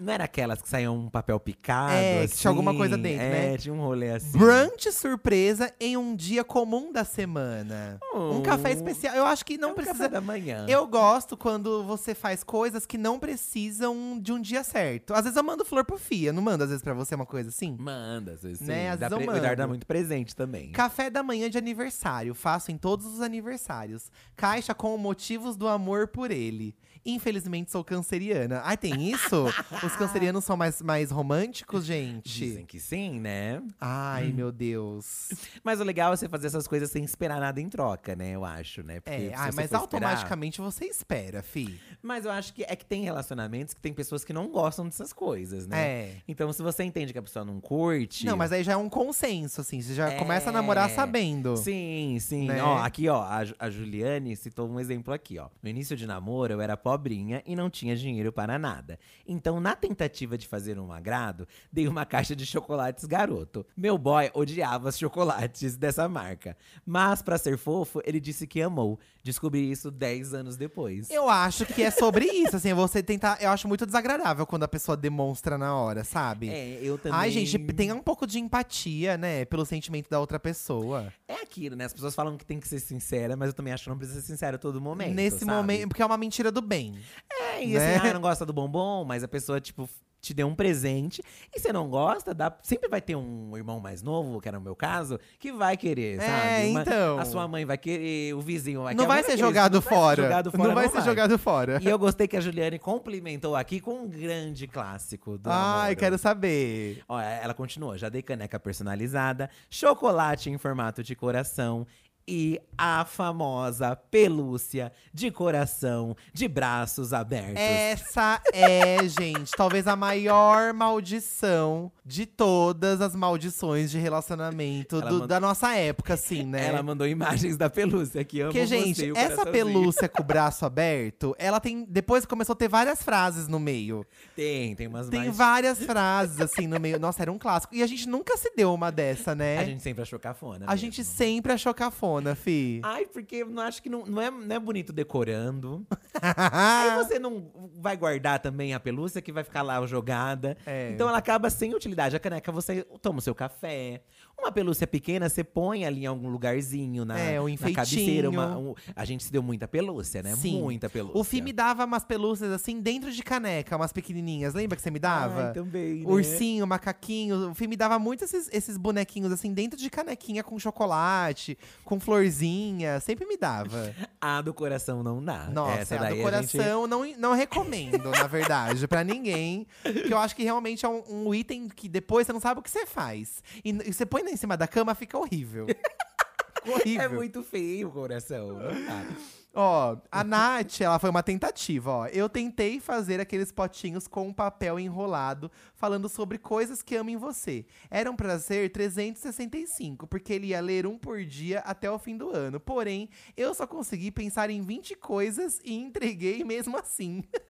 Não era aquelas que saíam um papel picado? É, que tinha alguma assim? coisa dentro, é, né? tinha um rolê assim. Brunch surpresa em um dia comum da semana. Um Oh. café especial. Eu acho que É não um precisa. café da manhã. Eu gosto quando você faz coisas que não precisam de um dia certo. Às vezes eu mando flor pro Fia, não mando às vezes pra você uma coisa assim? Manda, às vezes. Né, sim. às Dá vezes eu pre- o Eduardo dá mando. muito presente também. Café da manhã de aniversário, faço em todos os aniversários. Caixa com motivos do amor por ele. Infelizmente sou canceriana. Ai, tem isso? (laughs) Os cancerianos são mais, mais românticos, gente? Dizem que sim, né? Ai, meu Deus. Mas o legal é você fazer essas coisas sem esperar nada em troca, né? Eu acho, né? Porque É, ai, mas for esperar- automaticamente você espera, fi. Mas eu acho que é que tem relacionamentos que tem pessoas que não gostam dessas coisas, né? É. Então, se você entende que a pessoa não curte. Não, mas aí já é um consenso, assim. Você já É. começa a namorar sabendo. Sim, sim. Né? Ó, aqui, ó, a, a Juliane citou um exemplo aqui, ó. No início de namoro, eu era pobrinha e não tinha dinheiro para nada. Então, na tentativa de fazer um agrado, dei uma caixa de chocolates garoto. Meu boy odiava os chocolates dessa marca. Mas, pra ser fofo, ele disse que amou. Descobri isso 10 anos depois. Eu acho que é sobre isso, assim, você tentar. Eu acho muito desagradável quando a pessoa demonstra na hora, sabe? É, eu também. Ai, gente, tenha um pouco de empatia, né? Pelo sentimento da outra pessoa. É aquilo, né? As pessoas falam que tem que ser sincera, mas eu também acho que não precisa ser sincera a todo momento. Nesse sabe? momento, porque é uma mentira do bem. É, e né? assim, ah, não gosta do bombom, mas a pessoa, tipo, te deu um presente e você não gosta, dá, sempre vai ter um irmão mais novo, que era o meu caso, que vai querer, É, sabe? Uma- então. A sua mãe vai querer, o vizinho vai não querer. vai ser querer, jogado não vai ser fora. jogado fora. Não vai ser jogado fora. E eu gostei que a Juliane complementou aqui com um grande clássico do Ai, namoro. quero saber. Ó, ela continua. Já dei caneca personalizada, chocolate em formato de coração e a famosa pelúcia de coração de braços abertos. Essa é, gente, talvez a maior maldição de todas as maldições de relacionamento Ela do- manda- da nossa época, assim, né? Ela mandou imagens da pelúcia aqui. Amo Porque, você, gente, o essa pelúcia com o (laughs) braço aberto, ela tem. Depois começou a ter várias frases no meio. Tem, tem umas Tem mais… várias frases, assim, no meio. Nossa, era um clássico. E a gente nunca se deu uma dessa, né? A gente sempre achou cafona A mesmo. gente sempre achou cafona, fi. Ai, porque eu não acho que não, não, é, não é bonito decorando. (laughs) Aí você não vai guardar também a pelúcia que vai ficar lá jogada. É. Então ela acaba sem utilidade. A caneca você toma o seu café. Uma pelúcia pequena você põe ali em algum lugarzinho na, É, um na cabeceira. uma- um- a gente se deu muita pelúcia, né? Sim. Muita pelúcia. O Fih me dava umas pelúcias assim dentro de caneca, umas pequenininhas. Lembra que você me dava? Ai, também, né? Ursinho, macaquinho. O Fih me dava muito esses, esses bonequinhos assim dentro de canequinha com chocolate, com florzinha. Sempre me dava. (laughs) A do coração não dá. Nossa, Essa a do coração não, não recomendo, na verdade, pra ninguém. Porque eu acho que realmente é um, um item que depois você não sabe o que você faz. E, e você põe lá em cima da cama, fica horrível. Horrível. É muito feio o coração. Ó, a Nath, ela foi uma tentativa, ó. Eu tentei fazer aqueles potinhos com um papel enrolado, falando sobre coisas que amo em você. Eram pra ser 365, porque ele ia ler um por dia até o fim do ano. Porém, eu só consegui pensar em 20 coisas e entreguei mesmo assim. (laughs)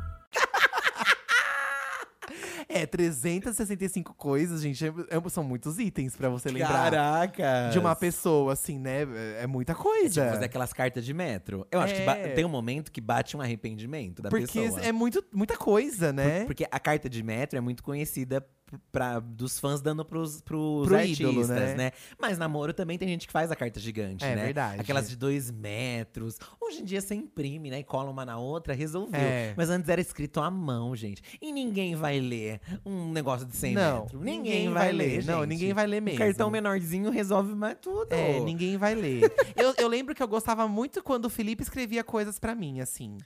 É, 365 coisas, gente. é- é- são muitos itens pra você lembrar. Caraca! De uma pessoa, assim, né? É- É muita coisa. Tipo, fazer aquelas cartas de metro. Eu acho que É. tem um momento que bate um arrependimento da Porque pessoa. é muito, muita coisa, né? Porque a carta de metro é muito conhecida pra, dos fãs dando pros, pros Pro artistas, ídolo, né? né? Mas namoro também tem gente que faz a carta gigante, É né? verdade. Aquelas de dois metros. Hoje em dia você imprime, né? E cola uma na outra, resolveu. É. Mas antes era escrito à mão, gente. E ninguém vai ler um negócio de 100 Não, metros. ninguém vai ler. Não, ninguém vai ler Um mesmo. cartão menorzinho resolve mais tudo. É, ninguém vai ler. (laughs) eu, eu lembro que eu gostava muito quando o Felipe escrevia coisas pra mim, assim.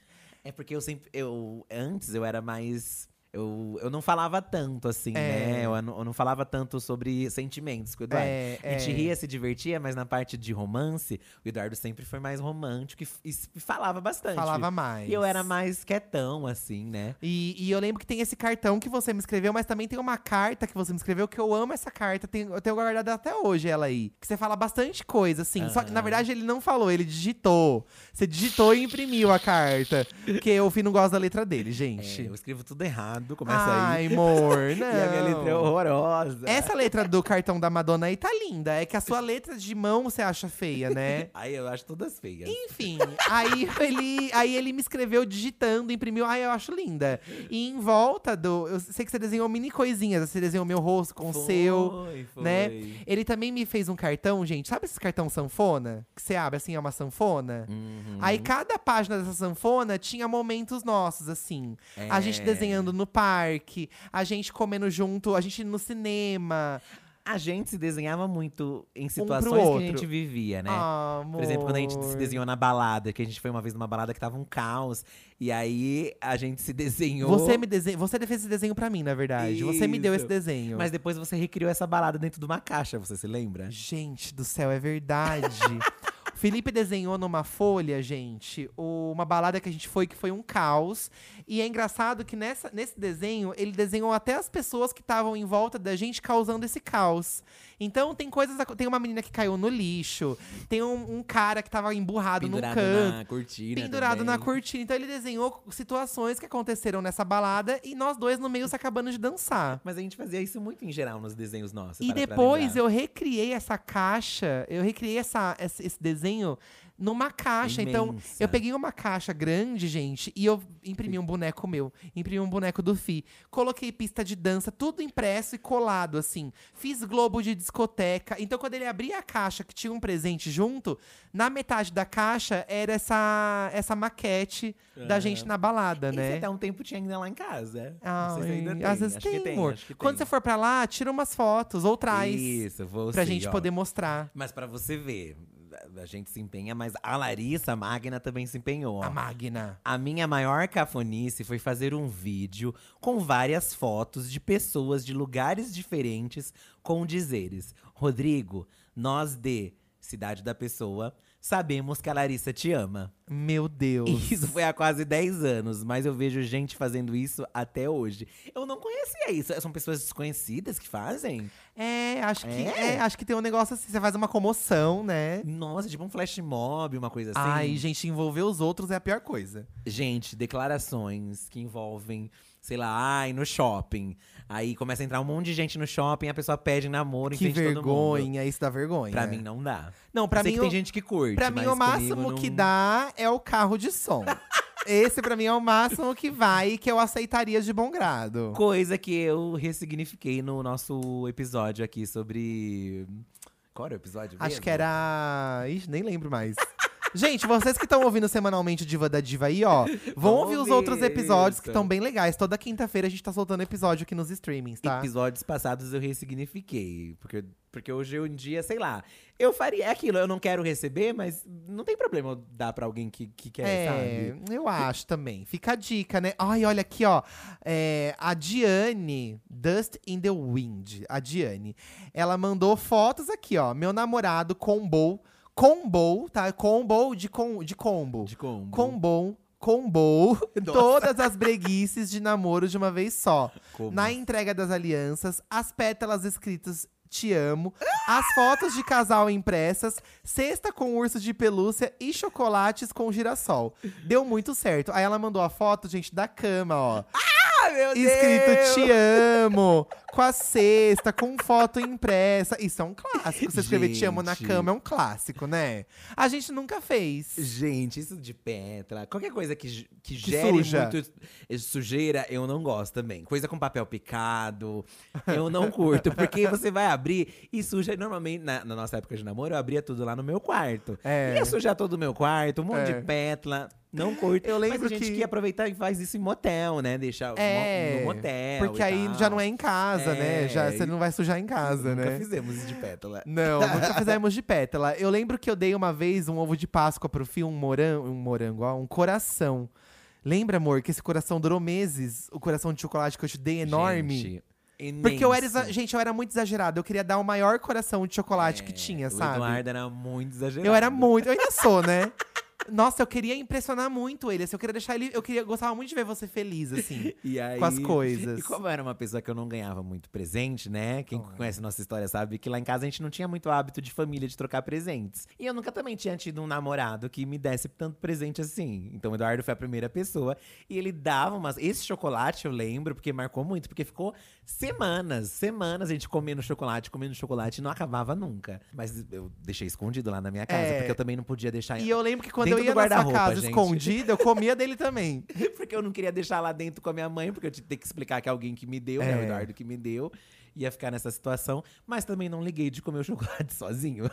É porque eu sempre. Eu, antes eu era mais. Eu, eu não falava tanto, assim, né? Eu, não- eu não falava tanto sobre sentimentos com o Eduardo. É, a gente é. ria, se divertia, mas na parte de romance, o Eduardo sempre foi mais romântico e, e falava bastante. Falava mais. E eu era mais quietão, assim, né? E, e eu lembro que tem esse cartão que você me escreveu, mas também tem uma carta que você me escreveu que eu amo essa carta. Tenho, eu tenho guardada até hoje ela aí. Que você fala bastante coisa, assim. Só que, na Aham. verdade, ele não falou, ele digitou. Você digitou e imprimiu a carta. Porque o Fih não gosta da letra dele, É, gente. eu escrevo tudo errado, começa aí. Ai, amor, não. (laughs) E a minha letra é horrorosa. Essa letra do cartão da Madonna aí tá linda. É que a sua letra de mão você acha feia, né? (laughs) Aí eu acho todas feias. Enfim, aí ele, aí ele me escreveu digitando, imprimiu. Ai, eu acho linda. E em volta do. Eu sei que você desenhou mini coisinhas. Você desenhou meu rosto com o seu. Foi, foi. né? Ele também me fez um cartão, gente. Sabe esse cartão sanfona? Que você abre assim, é uma sanfona? Uhum. Aí cada página dessa sanfona tinha momentos nossos, assim. A gente É. desenhando no parque, a gente comendo junto, a gente no cinema. A gente se desenhava muito em situações que a gente vivia, né? Ah, Por exemplo, quando a gente se desenhou na balada, que a gente foi uma vez numa balada que tava um caos. E aí a gente se desenhou. Você me desen... Você fez esse desenho pra mim, na verdade. Você me deu Isso. esse desenho. Mas depois você recriou essa balada dentro de uma caixa, você se lembra? Gente do céu, é verdade. (laughs) Felipe desenhou numa folha, gente, uma balada que a gente foi que foi um caos. E é engraçado que nessa, nesse desenho, ele desenhou até as pessoas que estavam em volta da gente causando esse caos. Então tem coisas. Tem uma menina que caiu no lixo, tem um, um cara que tava emburrado Pendurado canto. na cortina. Pendurado na também. cortina. Então ele desenhou situações que aconteceram nessa balada e nós dois no meio se acabando de dançar. Mas a gente fazia isso muito em geral nos desenhos nossos. E depois eu recriei essa caixa, eu recriei essa, esse, esse desenho numa caixa. Então, Imensa. eu peguei uma caixa grande, gente, e eu imprimi um boneco meu. Imprimi um boneco do Fi. Coloquei pista de dança, tudo impresso e colado, assim. Fiz globo de discoteca. Então, quando ele abria a caixa, que tinha um presente junto, na metade da caixa era essa, essa maquete da Aham. gente na balada, Esse né? até um tempo tinha ainda lá em casa. Sei se ainda tem. às vezes acho tem, que tem, amor. acho que Quando tem. você for pra lá, tira umas fotos ou traz. Isso, vou Pra sim, gente ó. poder mostrar. Mas pra você ver, a- a gente se empenha, mas a Larissa Magna também se empenhou. A Magna. A minha maior cafonice foi fazer um vídeo com várias fotos de pessoas de lugares diferentes com dizeres: Rodrigo, nós de Cidade da Pessoa sabemos que a Larissa te ama. Meu Deus. (laughs) Isso foi há quase 10 anos, mas eu vejo gente fazendo isso até hoje. Eu não conhecia isso. São pessoas desconhecidas que fazem? É, acho que, É? é, acho que tem um negócio assim, você faz uma comoção, né? Nossa, tipo um flash mob, uma coisa assim. Ai, gente, envolver os outros é a pior coisa. Gente, declarações que envolvem, sei lá, ai, no shopping. Aí começa a entrar um monte de gente no shopping, a pessoa pede namoro em que frente vergonha, isso dá vergonha. Pra mim não dá. Não, pra Eu mim que tem gente que curte, Pra mim, o máximo não- que dá é o carro de som. (laughs) Esse, pra mim, é o máximo que vai e que eu aceitaria de bom grado. Coisa que eu ressignifiquei no nosso episódio aqui sobre Qual era o episódio Acho mesmo? que era. Ixi, nem lembro mais. (laughs) Gente, vocês que estão ouvindo semanalmente o Diva da Diva aí, ó, vão Vamos ouvir os outros episódios que estão bem legais. Toda quinta-feira a gente tá soltando episódio aqui nos streamings, tá? Episódios passados eu ressignifiquei. Porque, porque hoje em dia, sei lá, eu faria é aquilo, eu não quero receber, mas não tem problema eu dar pra alguém que, que quer, É, sabe? eu acho também. Fica a dica, né? Ai, olha aqui, ó. É, a Diane, Dust in the Wind. A Diane. Ela mandou fotos aqui, ó. Meu namorado combou. Combou, tá? Combou de, com, de combo. De combo. Combou. Combou (laughs) todas as breguices de namoro de uma vez só. Como? Na entrega das alianças, as pétalas escritas Te amo, as fotos de casal impressas, cesta com urso de pelúcia e chocolates com girassol. Deu muito certo. Aí ela mandou a foto, gente, da cama, ó. Ah, meu Escrito Te amo, (laughs) com a cesta, com foto impressa. Isso é um clássico. Você escrever Te amo na cama é um clássico, né? A gente nunca fez. Gente, isso de pétala, qualquer coisa que, que, Que gere suja. muito sujeira, eu não gosto também. Coisa com papel picado, eu não curto. Porque você vai abrir e suja. Normalmente, na, na nossa época de namoro, eu abria tudo lá no meu quarto. É. Ia sujar todo o meu quarto, um monte É. de pétala. Não curto. Eu lembro Mas a gente que- que aproveitar e faz isso em motel, né? Deixar É, no motel. porque aí tal. já não é em casa, né? É, Já, você não vai sujar em casa, Nunca né? fizemos isso de pétala. Não, (laughs) nunca fizemos de pétala. Eu lembro que eu dei uma vez um ovo de Páscoa pro Fio, um morango, um morango, ó, um coração. Lembra, amor, que esse coração durou meses? O coração de chocolate que eu te dei enorme. Gente, Porque eu era, imenso. gente, eu era muito exagerada. Eu queria dar o maior coração de chocolate que É, tinha, o sabe? Eduardo era muito exagerado. Eu era muito, eu ainda sou, né? (laughs) Nossa, eu queria impressionar muito ele. Assim, eu queria deixar ele. Eu queria gostava muito de ver você feliz, assim. (laughs) E aí, com as coisas. E como eu era uma pessoa que eu não ganhava muito presente, né? Quem conhece nossa história sabe que lá em casa a gente não tinha muito hábito de família de trocar presentes. E eu nunca também tinha tido um namorado que me desse tanto presente assim. Então o Eduardo foi a primeira pessoa. E ele dava umas. Esse chocolate eu lembro, porque marcou muito, porque ficou semanas, semanas a gente comendo chocolate, comendo chocolate e não acabava nunca. Mas eu deixei escondido lá na minha casa, É. porque eu também não podia deixar. E eu lembro que quando eu ia na sua casa gente. escondida, eu comia dele também. (laughs) Porque eu não queria deixar lá dentro com a minha mãe, porque eu tinha que explicar que é alguém que me deu, né? O É. Eduardo que me deu. Ia ficar nessa situação. Mas também não liguei de comer o (laughs) chocolate sozinho.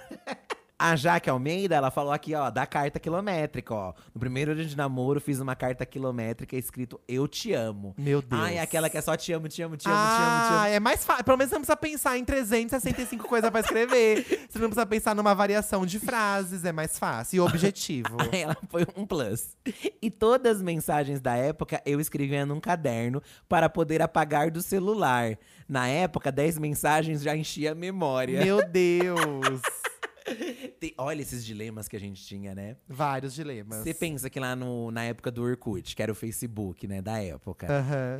A Jaque Almeida, ela falou aqui, ó, da carta quilométrica, ó. No primeiro dia de namoro, fiz uma carta quilométrica escrito Eu te amo. Meu Deus. Ai, aquela que é só te amo, te amo, te amo, te amo, te Ah, amo. é mais fácil. Pelo menos você não precisa pensar em 365 coisas pra escrever. (laughs) Você não precisa pensar numa variação de frases, é mais fácil. E objetivo. Aí (laughs) ela foi um plus. E todas as mensagens da época eu escrevia num caderno para poder apagar do celular. Na época, 10 mensagens já enchia a memória. Meu Deus. (laughs) (laughs) Tem- olha esses dilemas que a gente tinha, né? Vários dilemas. Você pensa que lá no, na época do Orkut, que era o Facebook, né, da época.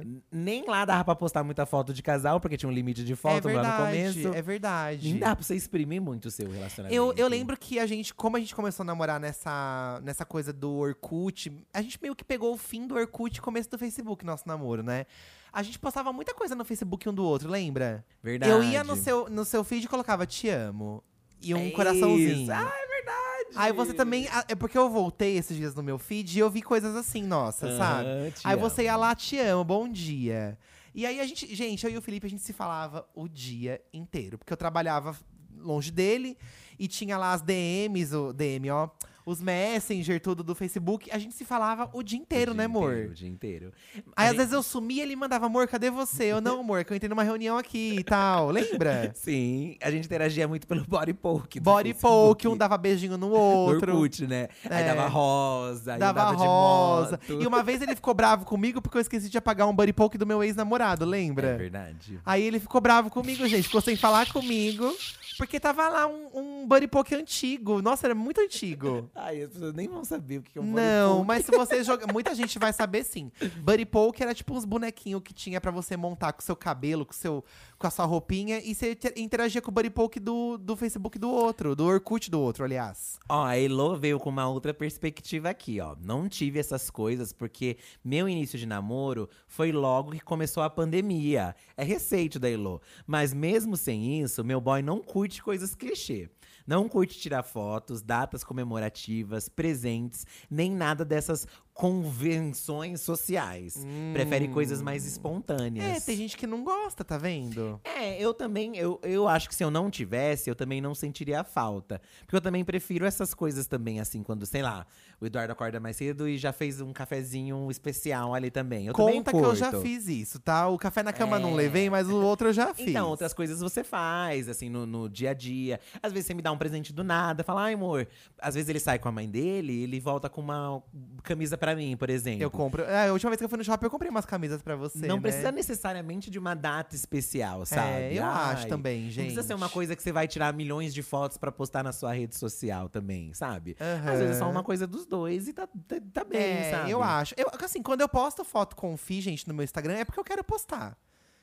N- Nem lá dava pra postar muita foto de casal, porque tinha um limite de É foto lá no verdade, começo. é verdade. Nem dá pra você exprimir muito o seu relacionamento. Eu, eu lembro que a gente, como a gente começou a namorar nessa, nessa coisa do Orkut, a gente meio que pegou o fim do Orkut e começo do Facebook, nosso namoro, né? A gente postava muita coisa no Facebook um do outro, lembra? Verdade. Eu ia no seu, no seu feed e colocava te amo. E um É coraçãozinho. isso. Ah, é verdade. Aí você também. ah, É porque eu voltei esses dias no meu feed e eu vi coisas assim, nossa, Aham, sabe? Aí você ia amo. lá, te amo, bom dia. E aí a gente, gente, eu e o Felipe, a gente se falava o dia inteiro. Porque eu trabalhava longe dele e tinha lá as DMs, o DM, ó. Os Messenger, tudo do Facebook. A gente se falava o dia inteiro, O né, dia amor? inteiro, O dia inteiro. Aí A às gente- vezes eu sumia e ele mandava, amor, cadê você? Eu, não, amor, que eu entrei numa reunião aqui e tal. Lembra? (laughs) Sim, a gente interagia muito pelo body poke. Body poke, um dava beijinho no outro. Orkut, né? Aí É. dava rosa, aí Dava andava de rosa. E uma vez ele ficou bravo comigo porque eu esqueci de apagar um buddy poke do meu ex-namorado, lembra? É verdade. Aí ele ficou bravo comigo, gente. Ficou sem falar comigo. Porque tava lá um, um buddy poke antigo. Nossa, era muito antigo. Ai, as pessoas nem vão saber o que é um Não, mas se você joga. Muita gente vai saber sim. Buddy poke era tipo uns bonequinhos que tinha pra você montar com o seu cabelo, com, seu, com a sua roupinha. E você te- interagia com o buddy poke do, do Facebook do outro, do Orkut do outro, aliás. Ó, a Elo veio com uma outra perspectiva aqui, ó. Não tive essas coisas porque meu início de namoro foi logo que começou a pandemia. É receito da Elo. Mas mesmo sem isso, meu boy não curte coisas clichê. Não curte tirar fotos, datas comemorativas, presentes, nem nada dessas convenções sociais. Prefere coisas mais espontâneas. É, tem gente que não gosta, tá vendo? É, eu também, eu, eu acho que se eu não tivesse, eu também não sentiria a falta. Porque eu também prefiro essas coisas também, assim, quando, sei lá, o Eduardo acorda mais cedo e já fez um cafezinho especial ali também. Eu também Conta que eu já fiz isso, tá? O café na cama não É. levei, mas o outro eu já (laughs) fiz. Então, outras coisas você faz, assim, no, no dia a dia. Às vezes você me dá um presente do nada, fala, ai, amor. Às vezes ele sai com a mãe dele, ele volta com uma camisa pra mim, por exemplo. Eu compro. É, a última vez que eu fui no shopping, eu comprei umas camisas pra você. Não né? precisa necessariamente de uma data especial, sabe? É, eu Ai, acho também, Não gente. precisa ser uma coisa que você vai tirar milhões de fotos pra postar na sua rede social também, sabe? Aham. Às vezes é só uma coisa dos dois e tá, tá, tá bem, É, sabe? eu acho. Eu, assim, quando eu posto foto com o Fi, gente, no meu Instagram, é porque eu quero postar.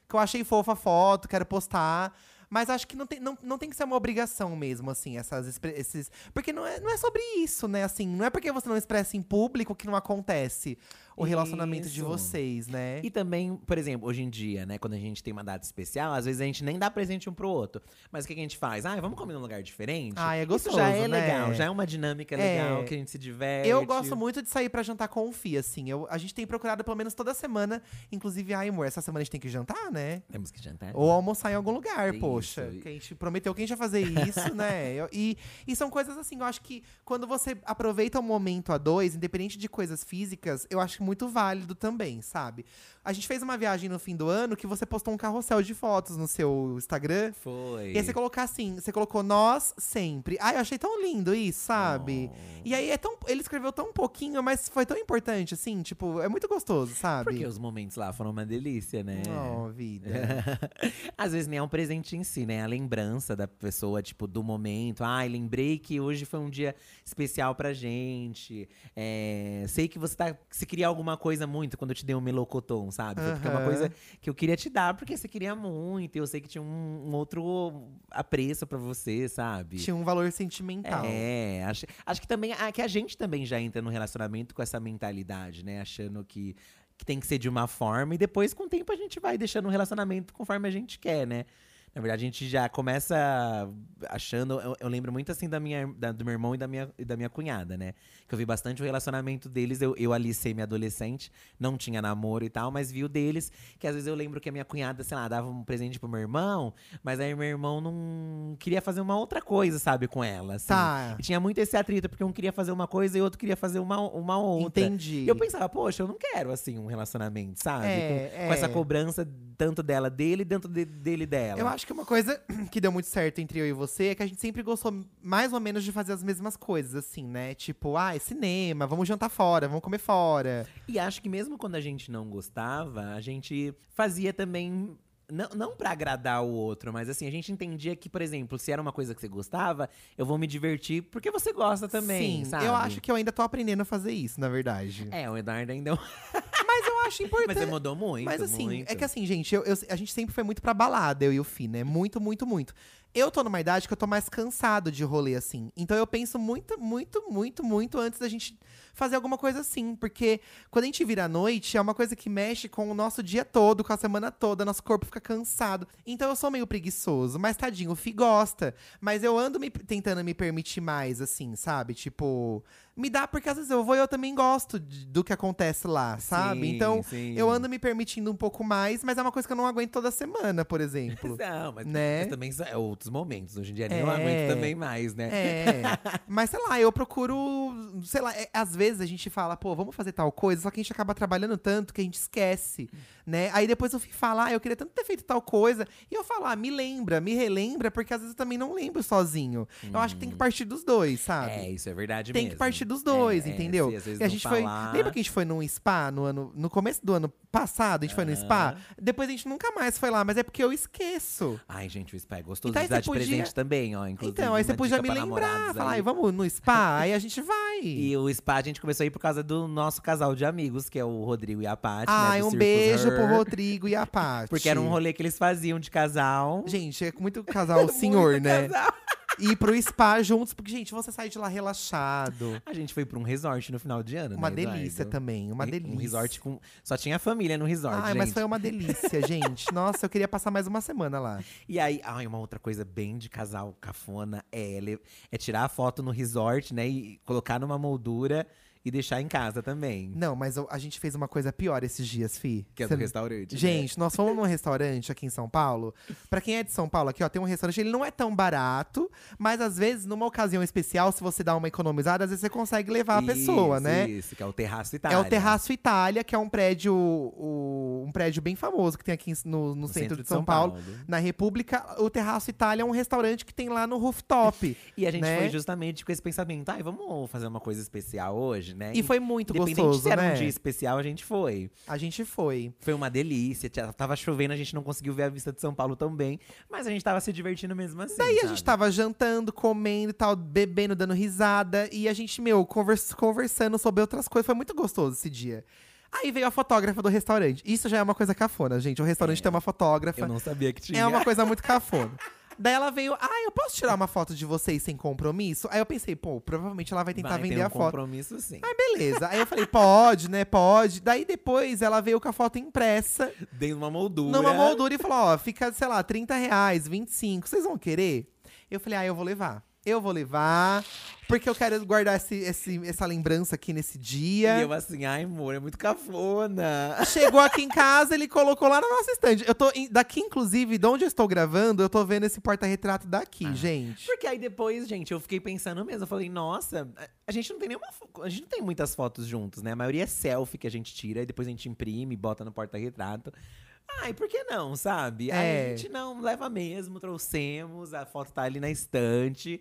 Que eu achei fofa a foto, quero postar. Mas acho que não tem, não, não tem que ser uma obrigação mesmo, assim, essas esses. Porque não é, não é sobre isso, né? Assim, não é porque você não expressa em público que não acontece o relacionamento de Isso. vocês, né? E também, por exemplo, hoje em dia, né, quando a gente tem uma data especial, às vezes a gente nem dá presente um pro outro. Mas o que, que a gente faz? Ah, vamos comer num lugar diferente? Ah, é Isso já é gostoso, né? legal, já é uma dinâmica É. legal, que a gente se diverte. Eu gosto muito de sair pra jantar com o Fi, assim. Eu, a gente tem procurado pelo menos toda semana. Inclusive, ai, amor, essa semana a gente tem que jantar, né? Temos que jantar. Ou almoçar em algum lugar, Isso. poxa. Que a gente prometeu que a gente ia fazer isso, né? (laughs) Eu- e, e são coisas assim, eu acho que quando você aproveita o momento a dois, independente de coisas físicas, eu acho muito válido também, sabe? A gente fez uma viagem no fim do ano que você postou um carrossel de fotos no seu Instagram. Foi. E aí você colocar assim, você colocou nós sempre. Ai, eu achei tão lindo isso, sabe? E aí é tão. Ele escreveu tão pouquinho, mas foi tão importante, assim, tipo, é muito gostoso, sabe? Porque os momentos lá foram uma delícia, né? Oh, vida. (laughs) Às vezes nem é um presente em si, né? A lembrança da pessoa, tipo, do momento. Ai, lembrei que hoje foi um dia especial pra gente. É, sei que você tá. Se queria alguma coisa muito quando eu te dei um melocotão, sabe? Foi porque é uma coisa que eu queria te dar, porque você queria muito. E eu sei que tinha um, um outro apreço pra você, sabe? Tinha um valor sentimental. É, acho, acho que também ah, que a gente também já entra no relacionamento com essa mentalidade, né? Achando que, que tem que ser de uma forma e depois, com o tempo, a gente vai deixando o relacionamento conforme a gente quer, né? Na verdade, a gente já começa achando. Eu, eu lembro muito assim da minha, da- do meu irmão e da minha, e da minha cunhada, né? Que eu vi bastante o relacionamento deles. Eu, eu ali semi-adolescente, não tinha namoro e tal, mas vi o deles. Que às vezes eu lembro que a minha cunhada, sei lá, dava um presente pro meu irmão, mas aí meu irmão não queria fazer uma outra coisa, sabe, com ela. Assim. Tá. E tinha muito esse atrito, porque um queria fazer uma coisa e o outro queria fazer uma, uma outra. Entendi. E eu pensava, poxa, eu não quero, assim, um relacionamento, sabe? É, com, com essa é. cobrança tanto dela dele, tanto de- dele dela. Eu acho que uma coisa (clears throat) que deu muito certo entre eu e você é que a gente sempre gostou mais ou menos de fazer as mesmas coisas, assim, né? Tipo, ah, cinema, vamos jantar fora, vamos comer fora. E acho que mesmo quando a gente não gostava, a gente fazia também. Não, não pra agradar o outro, mas assim, a gente entendia que, por exemplo, se era uma coisa que você gostava, eu vou me divertir porque você gosta também, Sim, sabe? eu acho que eu ainda tô aprendendo a fazer isso, na verdade. É, o Eduardo ainda é (laughs) Mas eu acho importante. Mas mudou muito, Mas assim, muito. é que assim, gente, eu, eu- a gente sempre foi muito pra balada, eu e o Fi, né? Muito, muito, muito. Eu tô numa idade que eu tô mais cansado de rolê, assim. Então eu penso muito, muito, muito, muito antes da gente fazer alguma coisa assim. Porque quando a gente vira à noite, é uma coisa que mexe com o nosso dia todo, com a semana toda, nosso corpo fica cansado. Então eu sou meio preguiçoso, mas tadinho, o Fi gosta. Mas eu ando me, tentando me permitir mais, assim, sabe? Tipo, me dá, porque às vezes eu vou e eu também gosto de- do que acontece lá, sabe? Sim, então sim. eu ando me permitindo um pouco mais, mas é uma coisa que eu não aguento toda semana, por exemplo. (laughs) Não, mas, Né? mas também são é outros momentos. Hoje em dia nem eu É. aguento também mais, né? É. (laughs) Mas sei lá, eu procuro. Sei lá, é- às vezes a gente fala, pô, vamos fazer tal coisa, só que a gente acaba trabalhando tanto que a gente esquece, né? Aí depois eu fui falar, ah, eu queria tanto ter feito tal coisa. E eu falo, ah, me lembra, me relembra, porque às vezes eu também não lembro sozinho. Eu acho que tem que partir dos dois, sabe? É, isso é verdade Tem mesmo. que partir dos dois, É, entendeu? e a gente foi. falar- Lembra que a gente foi num spa no ano. No começo do ano passado, a gente foi no spa? Depois a gente nunca mais foi lá, mas é porque eu esqueço. Ai, gente, o spa é gostoso Então de dar você de podia- presente também, ó. Inclusive, então, aí você podia me lembrar, falar, aí. "Ai, vamos no spa, aí a gente vai. (laughs) E o spa a gente começou a ir por causa do nosso casal de amigos, que é o Rodrigo e a Paty, né? Ai, do um beijo Her. pro Rodrigo e a (laughs) Paty. Porque era um rolê que eles faziam de casal. Gente, é muito casal (laughs) senhor, Muito né? casal. Ir pro spa juntos, porque, gente, você sai de lá relaxado. A gente foi pra um resort no final de ano, Uma né, delícia Eduardo? também, uma Um- delícia. Um resort com. Só tinha família no resort. Ai, mas gente. foi uma delícia, (laughs) gente. Nossa, eu queria passar mais uma semana lá. E aí, ai, uma outra coisa bem de casal cafona é, é tirar a foto no resort, né? E colocar numa moldura e deixar em casa também. Não, mas a gente fez uma coisa pior esses dias, Fi. Que é Cê- do restaurante. né? Gente, nós fomos num restaurante aqui em São Paulo. Pra quem é de São Paulo, aqui, ó, tem um restaurante, ele não é tão barato, mas às vezes, numa ocasião especial, se você dá uma economizada, às vezes você consegue levar a pessoa, Isso, né? Isso, que é o Terraço É Itália. o Terraço Itália, que é um prédio, o- um prédio bem famoso que tem aqui em- no, no centro, de São, Paulo, na República. O Terraço Itália é um restaurante que tem lá no rooftop. (laughs) E a gente né? foi justamente com esse pensamento, ai, vamos fazer uma coisa especial hoje, né? E foi muito Independente gostoso, se era né? um dia especial, a gente foi. A gente foi. Foi uma delícia. Tava chovendo, a gente não conseguiu ver a vista de São Paulo tão bem. Mas a gente tava se divertindo mesmo assim. Daí a sabe? gente tava jantando, comendo e tal, bebendo, dando risada. E a gente, meu, convers- conversando sobre outras coisas. Foi muito gostoso esse dia. Aí veio a fotógrafa do restaurante. Isso já é uma coisa cafona, gente. O restaurante tem uma fotógrafa. Eu não sabia que tinha. É uma coisa muito cafona. (laughs) Daí ela veio, ah, eu posso tirar uma foto de vocês sem compromisso? Aí eu pensei, pô, provavelmente ela vai tentar Vai vender um a foto. compromisso, sim. Aí beleza. Aí eu falei, pode, né? Pode. Daí depois ela veio com a foto impressa Dei uma moldura. numa moldura e falou: ó, fica, sei lá, 30 reais, 25. Vocês vão querer? Eu falei, ah, eu vou levar. Eu vou levar, porque eu quero guardar esse, esse- essa lembrança aqui nesse dia. E eu assim, ai, amor, é muito cafona. (laughs) Chegou aqui em casa, ele colocou lá na nossa estande. Eu tô daqui, inclusive, de onde eu estou gravando, eu tô vendo esse porta-retrato daqui, Ah. gente. Porque aí depois, gente, eu fiquei pensando mesmo. Eu falei, nossa, a- gente não tem nenhuma. A gente não tem muitas fotos juntos, né? A maioria é selfie que a gente tira, e depois a gente imprime, bota no porta-retrato. Ai, por que não, sabe? Aí É. a gente não leva mesmo, trouxemos, a foto tá ali na estante.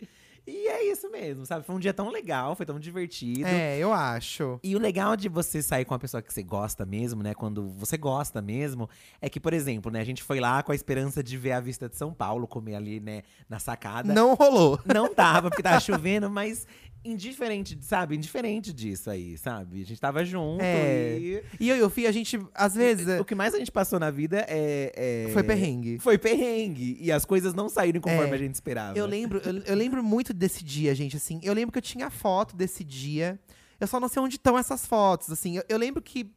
E é isso mesmo, sabe? Foi um dia tão legal, foi tão divertido. É, eu acho. E o legal de você sair com uma pessoa que você gosta mesmo, né? Quando você gosta mesmo, é que, por exemplo, né, a gente foi lá com a esperança de ver a vista de São Paulo, comer ali, né, na sacada. Não rolou. Não (laughs) tava, porque tava chovendo, mas indiferente, sabe? Indiferente disso aí, sabe? A gente tava junto É. e. E eu e o Fih, a gente, às vezes, O que mais a gente passou na vida é. é- foi perrengue. Foi perrengue. E as coisas não saíram conforme É. a gente esperava. Eu lembro, eu, eu lembro muito desse dia, gente, assim. Eu lembro que eu tinha foto desse dia. Eu só não sei onde estão essas fotos, assim. Eu, eu lembro que.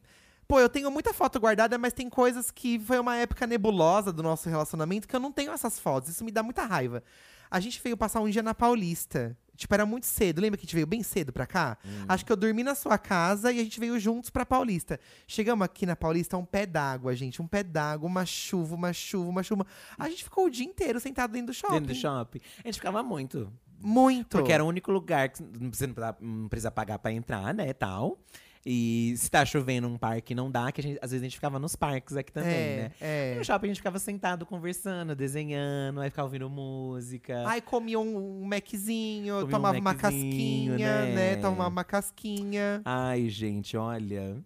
Pô, eu tenho muita foto guardada, mas tem coisas que foi uma época nebulosa do nosso relacionamento que eu não tenho essas fotos. Isso me dá muita raiva. A gente veio passar um dia na Paulista. Tipo, era muito cedo. Lembra que a gente veio bem cedo pra cá? Acho que eu dormi na sua casa e a gente veio juntos pra Paulista. Chegamos aqui na Paulista, um pé d'água, gente. Um pé d'água, uma chuva, uma chuva, uma chuva. A gente ficou o dia inteiro sentado dentro do shopping. Dentro do shopping. A gente ficava muito. Muito. Porque era o único lugar que você não precisa, não precisa pagar pra entrar, né, tal. E se tá chovendo um parque não dá, que gente, às vezes a gente ficava nos parques aqui também, é, né? E É. no shopping a gente ficava sentado, conversando, desenhando, aí ficava ouvindo música. Aí comia um, um Maczinho, Comia um tomava uma Maczinho, casquinha, né? né? Tomava uma casquinha. Ai, gente, olha.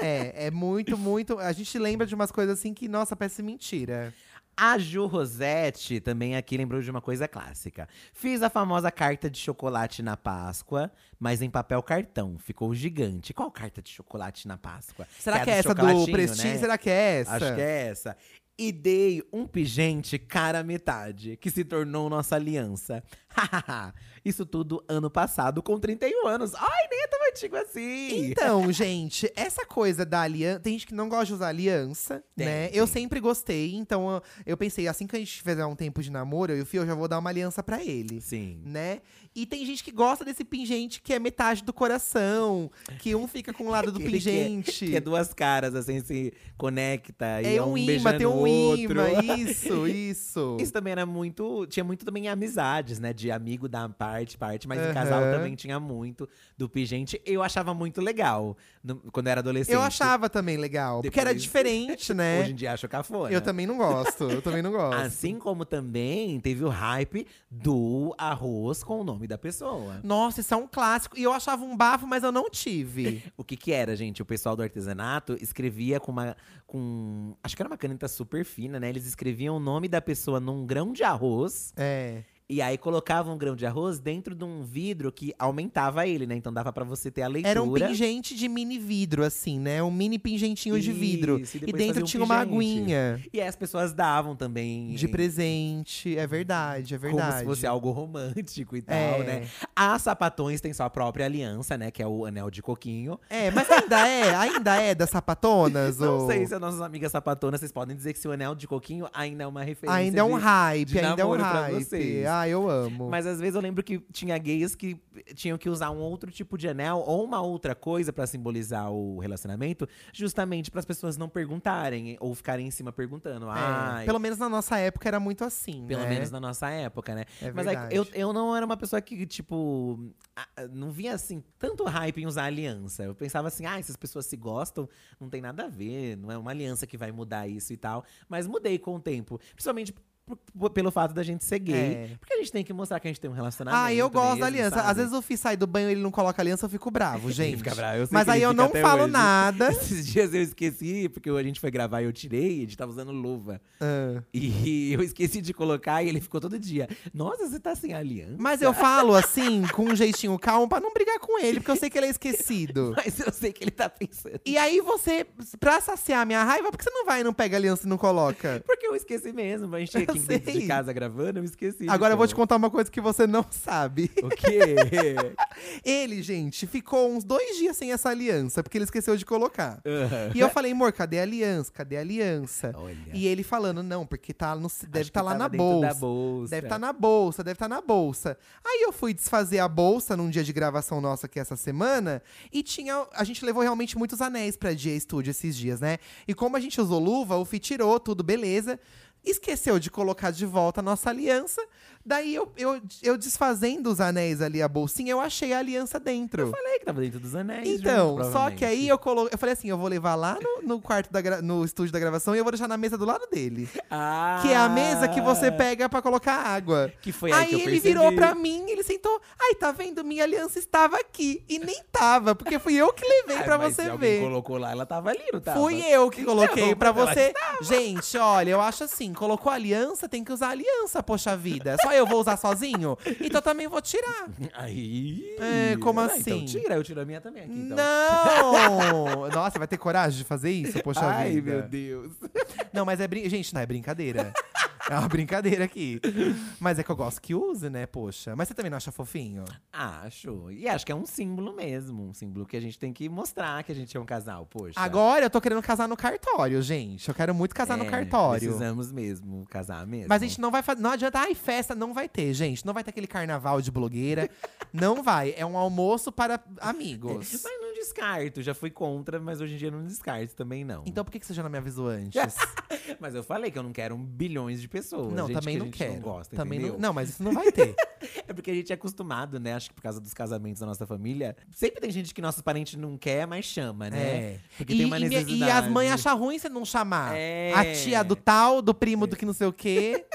é, é muito, muito. A gente lembra de umas coisas assim que, nossa, parece mentira. A Ju Rossetti também aqui lembrou de uma coisa clássica. Fiz a famosa carta de chocolate na Páscoa, mas em papel cartão. Ficou gigante. Qual carta de chocolate na Páscoa? Será que é do essa do Prestige? né? Será que é essa? Acho que é essa. E dei um pingente cara metade, que se tornou nossa aliança. (laughs) Isso tudo ano passado, com 31 anos. Ai, nem é tão antigo assim. Então, (laughs) gente, essa coisa da aliança. Tem gente que não gosta de usar aliança, Tem, né? tem. Eu sempre gostei, então eu, pensei, assim que a gente fizer um tempo de namoro, eu e o Fio, eu já vou dar uma aliança pra ele. Sim. Né? E tem gente que gosta desse pingente que é metade do coração, que um fica com o lado (laughs) do Aquele que é- pingente. Que é duas caras, assim, se conecta. e É um imã, beijando tem um outro. imã, isso, isso. Isso também era muito. Tinha muito também amizades, né? De amigo da parte, parte. Mas em Aham. casal também tinha muito do pingente. Eu achava muito legal no- quando eu era adolescente. Eu achava também legal, porque era Depois- diferente, (laughs) né? Hoje em dia acho cafona. Eu também não gosto, eu também não gosto. Assim como também teve o hype do arroz com o nome da pessoa. Nossa, isso é um clássico. E eu achava um bafo, mas eu não tive. (laughs) O que que era, gente? O pessoal do artesanato escrevia com uma. Com, acho que era uma caneta super fina, né? Eles escreviam o nome da pessoa num grão de arroz. É. E aí colocava um grão de arroz dentro de um vidro que aumentava ele, né? Então dava pra você ter a leitura. Era um pingente de mini vidro, assim, né? Um mini pingentinho de vidro. Isso, e E, dentro um tinha uma pingente. aguinha E aí as pessoas davam também. de presente. É verdade, é verdade. Como se fosse algo romântico e tal, É. né? As sapatões têm sua própria aliança, né? Que é o anel de coquinho. É, mas ainda é, ainda é das sapatonas? Não ou... sei se as nossas amigas sapatonas, vocês podem dizer que se o anel de coquinho ainda é uma referência. Ainda é um de- hype, de ainda é um hype. vocês. Ah, eu amo. Mas às vezes eu lembro que tinha gays que tinham que usar um outro tipo de anel ou uma outra coisa pra simbolizar o relacionamento, justamente para as pessoas não perguntarem ou ficarem em cima perguntando. É, pelo menos na nossa época era muito assim, pelo né? menos na nossa época, né? É Mas aí, eu, eu não era uma pessoa que, tipo, ah, não via assim tanto hype em usar aliança. Eu pensava assim, ah, se as pessoas se gostam, não tem nada a ver, não é uma aliança que vai mudar isso e tal. Mas mudei com o tempo. Principalmente pelo fato da gente ser gay. É. Porque a gente tem que mostrar que a gente tem um relacionamento. Ah, eu gosto da mesmo, aliança. sabe? Às vezes o Fih sai do banho e ele não coloca aliança, eu fico bravo, (laughs) gente. Fica bravo, eu sei Mas aí eu não falo hoje. nada. (laughs) Esses dias eu esqueci, porque a gente foi gravar e eu tirei, a gente tava usando luva. Ah. E (laughs) eu esqueci de colocar e ele ficou todo dia. Nossa, você tá sem aliança? Mas eu falo assim, com um jeitinho calmo, pra não brigar com ele, porque eu sei que ele é esquecido. Mas eu sei que ele tá pensando. E aí você, pra saciar a minha raiva, por que você não vai e não pega aliança e não coloca? Porque eu esqueci mesmo. A gente tinha Aqui dentro sei. de casa gravando, eu esqueci. Agora eu vou te contar uma coisa que você não sabe. O quê? (laughs) Ele, gente, ficou uns dois dias sem essa aliança, porque ele esqueceu de colocar. Aham. E eu falei, amor, cadê a aliança? Cadê a aliança? Olha. E ele falando, não, porque tá no, deve estar que lá na bolsa. Bolsa. Deve estar na bolsa, deve estar na bolsa. Aí eu fui desfazer a bolsa num dia de gravação nossa aqui essa semana e tinha. A gente levou realmente muitos anéis pra Dia Studio esses dias, né? E como a gente usou luva, o Fih tirou tudo, beleza. Esqueceu de colocar de volta a nossa aliança. Daí eu, eu, eu desfazendo os anéis ali, a bolsinha, eu achei a aliança dentro. Eu falei que tava dentro dos anéis. Então, junto, só que aí eu colo... eu falei assim, eu vou levar lá no, no quarto da gra- no estúdio da gravação e eu vou deixar na mesa do lado dele. (laughs) Ah, Que é a mesa que você pega pra colocar água. Que foi aí, Aí que eu ele percebi. virou pra mim, ele sentou. Ai, tá vendo? Minha aliança estava aqui. E nem tava, porque fui eu que levei Ah, pra você se ver. colocou lá, ela tava ali, não tava? Fui eu que coloquei Então, pra mas ela você. Gente, olha, eu acho assim: colocou aliança, tem que usar aliança, poxa vida. Só eu vou usar sozinho? Então também vou tirar. Aí. É, como Ah, assim? Então tira, eu tiro a minha também aqui. Então. Não! Nossa, vai ter coragem de fazer isso, poxa Ai, vida. meu Deus. Não, mas é brin... Gente, não é brincadeira. É uma brincadeira aqui. Mas é que eu gosto que use, né, poxa. Mas você também não acha fofinho? Acho. E acho que é um símbolo mesmo. Um símbolo que a gente tem que mostrar que a gente é um casal, poxa. Agora eu tô querendo casar no cartório, gente. Eu quero muito casar no É, cartório. Precisamos mesmo casar mesmo. Mas a gente não vai fazer. Não adianta. Ai, festa não vai ter, gente. Não vai ter aquele carnaval de blogueira. não vai. É um almoço para amigos. Mas não descarto. Já fui contra, mas hoje em dia não descarto também não. Então por que que você já não me avisou antes? (laughs) Mas eu falei que eu não quero bilhões de pessoas. Não, gente também que não quero. Não, gosta, também não, entendeu? não, mas isso não vai ter. (laughs) É porque a gente é acostumado, né? Acho que por causa dos casamentos da nossa família. Sempre tem gente que nossos parentes não quer, mas chama, né? É. Porque E, tem uma e necessidade. e as mães acham ruim você não chamar. É. A tia do tal, do primo do que não sei o quê.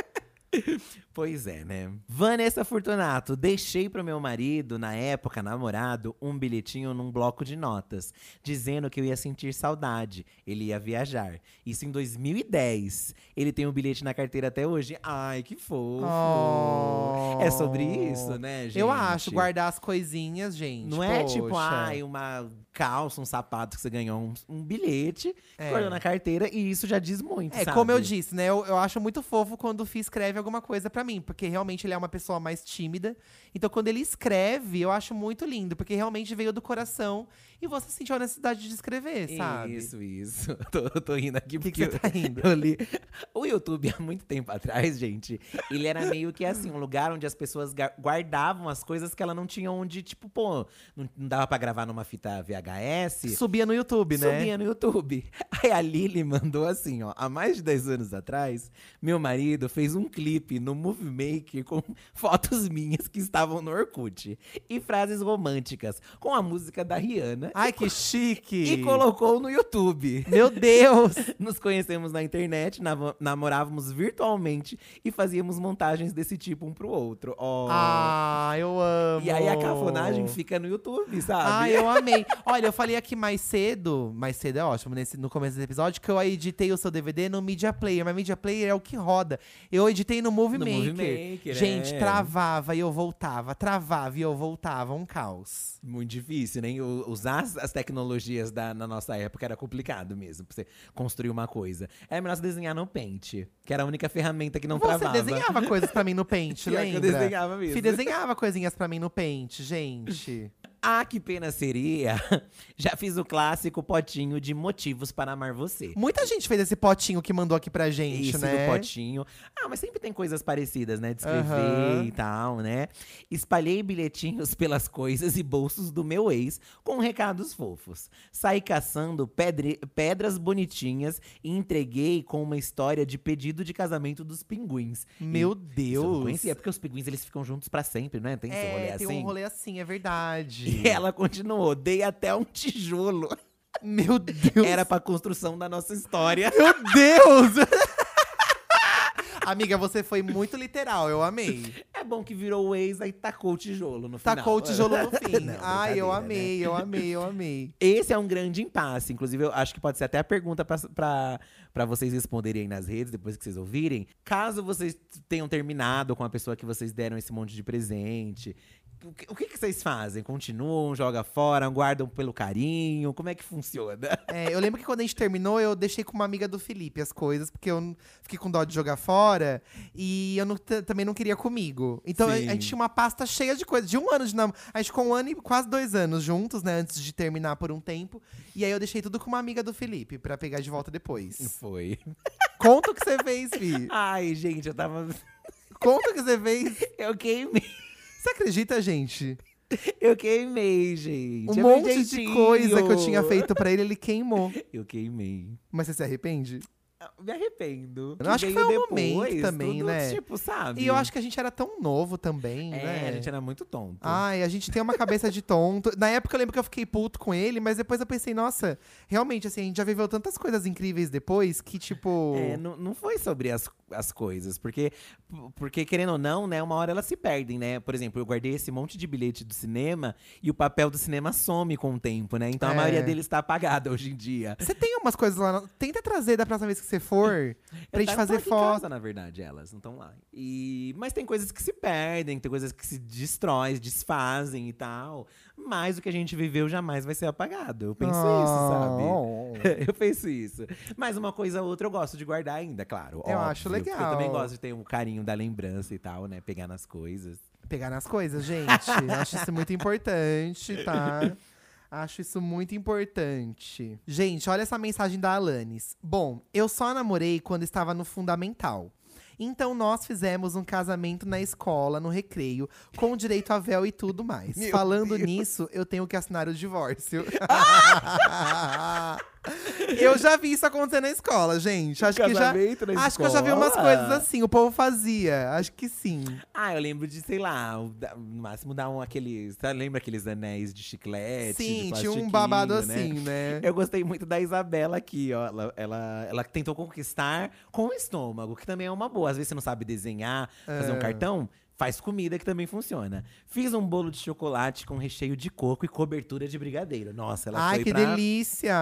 (laughs) Pois é, né? Vanessa Fortunato, deixei pro meu marido, na época namorado, um bilhetinho num bloco de notas, dizendo que eu ia sentir saudade, ele ia viajar. Isso em 2010. Ele tem o bilhete na carteira até hoje. Ai, que fofo. Oh. É sobre isso, né, gente? Eu acho, guardar as coisinhas, gente. Não é tipo, poxa. ai, uma calça, um sapato que você ganhou, um, um bilhete, É. guardou na carteira, e isso já diz muito, É, sabe? como eu disse, né? Eu, eu acho muito fofo quando o Fih escreve alguma coisa pra mim, porque realmente ele é uma pessoa mais tímida. Então, quando ele escreve, eu acho muito lindo, porque realmente veio do coração e você sentiu a necessidade de escrever, sabe? Isso, isso. (laughs) Tô, tô rindo aqui que porque você tá rindo? eu li. O YouTube, há muito tempo atrás, gente, ele era meio que assim, um lugar onde as pessoas guardavam as coisas que ela não tinha onde, tipo, pô, não, não dava pra gravar numa fita VHS. Subia no YouTube, né? Subia no YouTube. Aí a Lili mandou assim, ó. Há mais de 10 anos atrás, meu marido fez um clipe no Movie Maker com fotos minhas que estavam no Orkut. E frases românticas, com a música da Rihanna. Ai, que chique! E colocou no YouTube. Meu Deus! (laughs) Nos conhecemos na internet, namorávamos virtualmente e fazíamos montagens desse tipo um pro outro. Ó. Ah, eu amo! e aí a cafonagem fica no YouTube, sabe? Ah, eu (laughs) amei. Olha, eu falei aqui mais cedo, mais cedo é ótimo, nesse, no começo do episódio, que eu editei o seu DVD no Media Player. Mas Media Player é o que roda. Eu editei no Movie No Maker. maker. maker, Gente, é. travava e eu voltava, travava e eu voltava, um caos. Muito difícil, né? Usar as, as tecnologias da, na nossa época era complicado mesmo, pra você construir uma coisa. Era melhor você desenhar no Paint, que era a única ferramenta que não Você travava. desenhava coisas pra mim no (laughs) Paint, Pior que eu lembra? desenhava mesmo. Fih, desenhava coisinhas pra mim no Paint, gente. Ah, que pena seria. (laughs) Já fiz o clássico potinho de motivos para amar você. Muita gente fez esse potinho que mandou aqui pra gente, Isso né? do potinho. Ah, mas sempre tem coisas parecidas, né? De escrever Aham. e tal, né? Espalhei bilhetinhos (laughs) pelas coisas e bolsos do meu ex com recados fofos. Saí caçando pedre- pedras bonitinhas e entreguei com uma história de pedido de casamento dos pinguins. Meu E isso eu não Deus. conhecia, porque os pinguins eles ficam juntos pra sempre, né? Tem esse rolê É, tem assim. um rolê assim, é verdade. E ela continuou, dei até um tijolo. Meu Deus. Era pra construção da nossa história. Meu Deus! (laughs) Amiga, você foi muito literal, eu amei. É bom que virou o ex, aí tacou o tijolo no final. Tacou o tijolo no (laughs) fim. Não, Ai, eu amei, né? eu amei, eu amei. Esse é um grande impasse. Inclusive, eu acho que pode ser até a pergunta pra vocês responderem aí nas redes, depois que vocês ouvirem. Caso vocês tenham terminado com a pessoa que vocês deram esse monte de presente. O que, o que que vocês fazem? Continuam, jogam fora, guardam pelo carinho? Como é que funciona? (laughs) É, eu lembro que quando a gente terminou, eu deixei com uma amiga do Felipe as coisas, porque eu fiquei com dó de jogar fora e eu não- também não queria comigo. Então a, a gente tinha uma pasta cheia de coisas, de um ano de namoro. A gente ficou um ano e quase dois anos juntos, né, antes de terminar por um tempo. E aí eu deixei tudo com uma amiga do Felipe pra pegar de volta depois. (laughs) Foi. Conta o que você fez, Fi. Ai, gente, eu tava. (laughs) Conta o que você fez. Eu queimei. Você acredita, gente? Eu queimei, gente. Um É monte de coisa que eu tinha feito pra ele, ele queimou. (laughs) Eu queimei. Mas você se arrepende? Ah, Me arrependo. Eu acho que foi um depois, momento também, tudo, né? Tipo, sabe? E eu acho que a gente era tão novo também, É, né? a gente era muito tonto. Ai, a gente tem uma cabeça de tonto. Na época eu lembro que eu fiquei puto com ele, mas depois eu pensei, nossa, realmente, assim, a gente já viveu tantas coisas incríveis depois que, tipo. É, não, não foi sobre as, as coisas, porque, porque, querendo ou não, né, uma hora elas se perdem, né? Por exemplo, eu guardei esse monte de bilhete do cinema e o papel do cinema some com o tempo, né? Então a É. maioria deles tá apagada hoje em dia. Você tem umas coisas lá. no- Tenta trazer da próxima vez que você for (laughs) pra gente fazer foto. casa, na verdade, elas não estão lá. E, mas tem coisas que se perdem, tem coisas que se destrói, desfazem e tal. Mas o que a gente viveu jamais vai ser apagado. Eu penso isso, sabe? Oh. (laughs) eu penso isso. Mas uma coisa ou outra eu gosto de guardar ainda, claro. Eu óbvio, acho legal. Eu também gosto de ter um carinho da lembrança e tal, né? Pegar nas coisas. Pegar nas coisas, gente. Acho isso muito importante, tá? (laughs) Acho isso muito importante. Gente, olha essa mensagem da Alanis. Bom, eu só namorei quando estava no fundamental. Então nós fizemos um casamento na escola, no recreio, com direito a véu e tudo mais. Meu Falando Deus. nisso, eu tenho que assinar o divórcio. (laughs) eu já vi isso acontecer na escola, gente. Acho que já. Casamento na Acho que eu já vi umas escola? coisas assim, o povo fazia. Acho que sim. Ah, eu lembro de, sei lá, o da- no máximo dar um aqueles. Sabe, lembra aqueles anéis de chiclete? Sim, de tinha um plastiquinho, babado né? assim, né? Eu gostei muito da Isabela aqui, ó. Ela, ela, ela tentou conquistar com o estômago, que também é uma boa. Às vezes você não sabe desenhar, fazer um É. cartão. Faz comida que também funciona. Fiz um bolo de chocolate com recheio de coco e cobertura de brigadeiro. Nossa, ela Ai, foi que pra… delícia!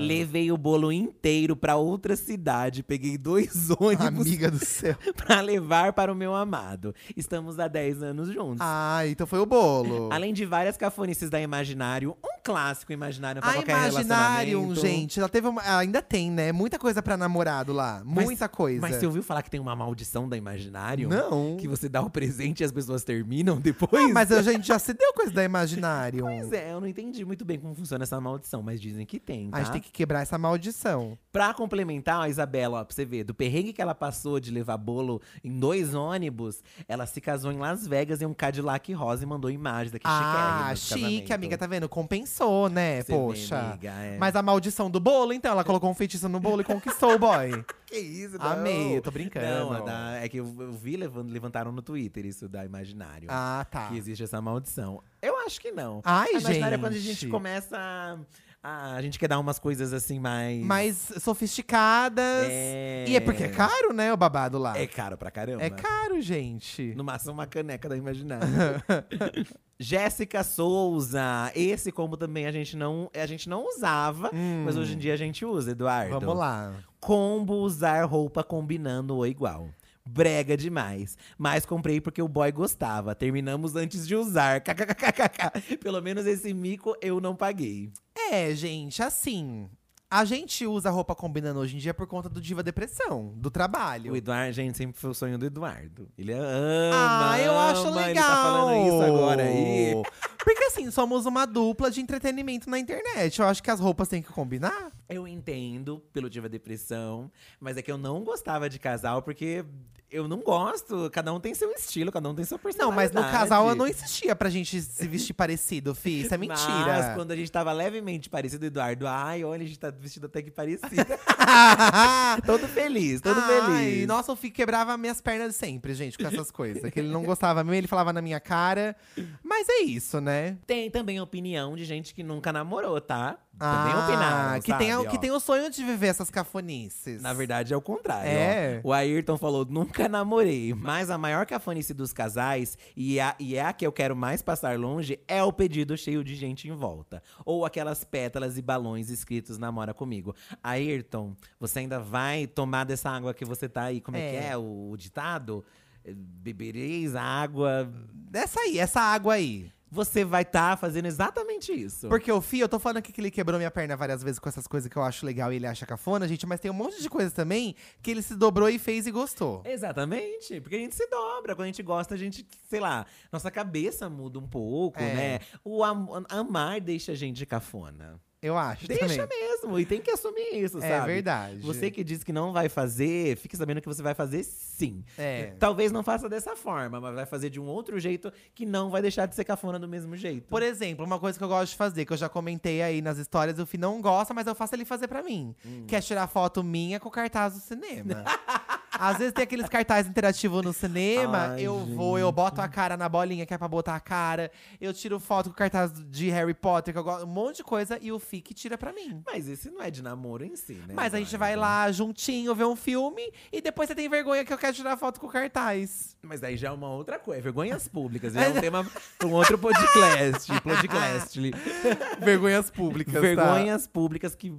Levei o bolo inteiro pra outra cidade. Peguei dois (laughs) ônibus Amiga do céu. (laughs) pra levar para o meu amado. Estamos há 10 anos juntos. Ai, então foi o bolo. Além de várias cafonices da Imaginário, um clássico Imaginário pra A qualquer relacionamento. gente, ela teve uma, ainda tem, né? Muita coisa pra namorado lá. Mas- Muita coisa. Mas você ouviu falar que tem uma maldição da Imaginário? Não. Que você dá o presente e as pessoas terminam depois? Ah, mas a (laughs) gente já se deu coisa da Imaginarium. Pois é, eu não entendi muito bem como funciona essa maldição, mas dizem que tem, tá? A gente tem que quebrar essa maldição. Pra complementar, a Isabela, ó, pra você ver, do perrengue que ela passou de levar bolo em dois ônibus, ela se casou em Las Vegas em um Cadillac rosa e mandou imagens daqui Ah, chiquérrimo do chique, amiga, tá vendo? Compensou, né? Você vê, Poxa. amiga, é. Mas a maldição do bolo, então, ela colocou um feitiço no bolo e conquistou o boy. (laughs) Que isso, não. Amei, eu tô brincando. Não, da- é que eu, eu vi, levan- levantaram no Twitter isso da Imaginário. Ah, tá. Que existe essa maldição. Eu acho que não. Ai, a Imaginário é quando a gente. gente começa a, a… A gente quer dar umas coisas assim mais… Mais sofisticadas. É. E é porque é caro, né, o babado lá. É caro pra caramba. É caro, gente. No máximo uma caneca da Imaginário. (laughs) Jéssica Souza. Esse combo também a gente não, a gente não usava, mas hoje em dia a gente usa, Eduardo. Hum. Vamos lá. Combo usar roupa combinando ou igual. Brega demais. Mas comprei porque o boy gostava. Terminamos antes de usar. (laughs) KKKKK. Pelo menos esse mico eu não paguei. É, gente, assim. A gente usa roupa combinando hoje em dia por conta do Diva Depressão, do trabalho. O Eduardo, gente, sempre foi o sonho do Eduardo. Ele ama. Ah, eu acho ama, legal. Ele tá falando isso agora aí. Porque assim, somos uma dupla de entretenimento na internet. Eu acho que as roupas têm que combinar. Eu entendo pelo Diva Depressão, mas é que eu não gostava de casal porque eu não gosto. Cada um tem seu estilo, cada um tem sua Não, personalidade. mas no casal eu não insistia pra gente se vestir parecido, fi. Isso é Mas mentira. quando a gente tava levemente parecido, Eduardo, ai, olha, a gente tá vestido até que parecido. (laughs) todo feliz, todo Ai, feliz. Nossa, o Fih quebrava minhas pernas sempre, gente, com essas coisas. Que ele não gostava mesmo, ele falava na minha cara. Mas é isso, né? Tem também opinião de gente que nunca namorou, tá? Também Ah, opinaram, que tem, sabe, que ó. tem o sonho de viver essas cafonices. Na verdade, é o contrário. É? ó. O Ayrton falou: nunca namorei. Mas a maior cafonice dos casais, e, a, e é a que eu quero mais passar longe, é o pedido cheio de gente em volta. Ou aquelas pétalas e balões escritos Namora comigo. Ayrton, você ainda vai tomar dessa água que você tá aí? Como é, que É. é o, ditado? Bebereis a água. Essa aí, essa água aí. Você vai estar fazendo exatamente isso. Porque o Fih, eu tô falando aqui que ele quebrou minha perna várias vezes com essas coisas que eu acho legal e ele acha cafona, gente, mas tem um monte de coisas também que ele se dobrou e fez e gostou. Exatamente, porque a gente se dobra. Quando a gente gosta, a gente, sei lá, nossa cabeça muda um pouco, É. né? O am- amar deixa a gente cafona. Eu acho Deixa também. mesmo, e tem que assumir isso, É sabe? verdade. Você que diz que não vai fazer, fique sabendo que você vai fazer sim. É. Talvez não faça dessa forma, mas vai fazer de um outro jeito que não vai deixar de ser cafona do mesmo jeito. Por exemplo, uma coisa que eu gosto de fazer, que eu já comentei aí nas histórias, o Fih não gosta, mas eu faço ele fazer pra mim. Hum. Que é tirar foto minha com o cartaz do cinema. (laughs) Às vezes tem aqueles cartazes interativos no cinema, Ai, eu vou, eu boto a cara na bolinha que é pra botar a cara, eu tiro foto com o cartaz de Harry Potter, que eu gosto, um monte de coisa, e o Fih que tira pra mim. Mas esse não é de namoro em si, né? Mas a gente vai lá juntinho ver um filme e depois você tem vergonha que eu quero tirar foto com o cartaz. Mas daí já é uma outra coisa. Vergonhas públicas. Já é um tema para um outro podcast. podcast. (laughs) Vergonhas públicas. tá? Vergonhas públicas que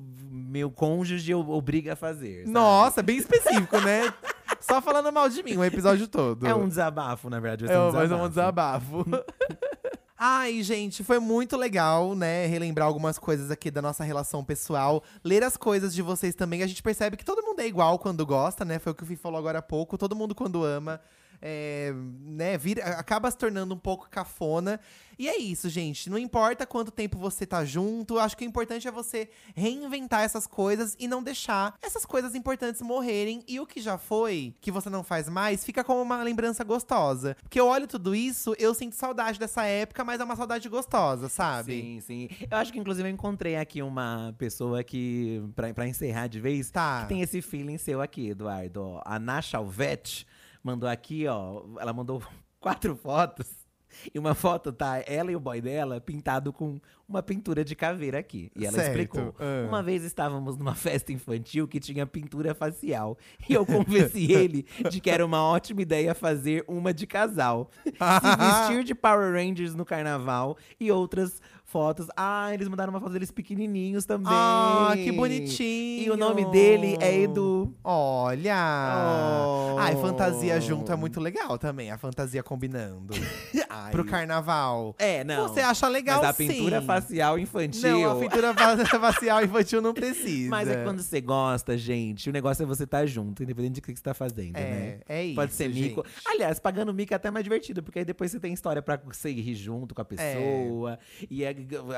meu cônjuge obriga a fazer. sabe? Nossa, bem específico, né? (laughs) Só falando mal de mim o episódio todo. É um desabafo, na verdade. Vai ser É, um mas é um desabafo. (laughs) Ai, gente, foi muito legal, né? Relembrar algumas coisas aqui da nossa relação pessoal. Ler as coisas de vocês também. A gente percebe que todo mundo é igual quando gosta, né? Foi o que o Fih falou agora há pouco. Todo mundo quando ama. É, né, vira, acaba se tornando um pouco cafona. E é isso, gente. Não importa quanto tempo você tá junto, acho que o importante é você reinventar essas coisas e não deixar essas coisas importantes morrerem. E o que já foi, que você não faz mais, fica como uma lembrança gostosa. Porque eu olho tudo isso, eu sinto saudade dessa época, mas é uma saudade gostosa, sabe? Sim, sim. Eu acho que, inclusive, eu encontrei aqui uma pessoa que, pra, pra encerrar de vez, Tá. que tem esse feeling seu aqui, Eduardo. A Nasha Alvete mandou aqui, ó. Ela mandou (laughs) quatro fotos. E uma foto tá ela e o boy dela pintado com uma pintura de caveira aqui. E ela Certo, explicou. ah. Uma vez estávamos numa (laughs) festa infantil que tinha pintura facial. E eu convenci (laughs) ele de que era uma ótima ideia fazer uma de casal. Se vestir de Power Rangers no carnaval e outras fotos. Ah, eles mandaram uma foto deles pequenininhos também. Ah, que bonitinho! E o nome dele é Edu. Olha! Oh. Ai, fantasia junto é muito legal também, a fantasia combinando. (laughs) Ai. Pro carnaval. É, não. Você acha legal Mas a sim. pintura facial infantil. Não, a pintura fa- (laughs) facial infantil não precisa. Mas é quando você gosta, gente. O negócio é você estar junto, independente do que você tá fazendo, É, né? é isso, Pode ser mico. gente. Aliás, pagando mico é até mais divertido, porque aí depois você tem história pra você rir junto com a pessoa. E é,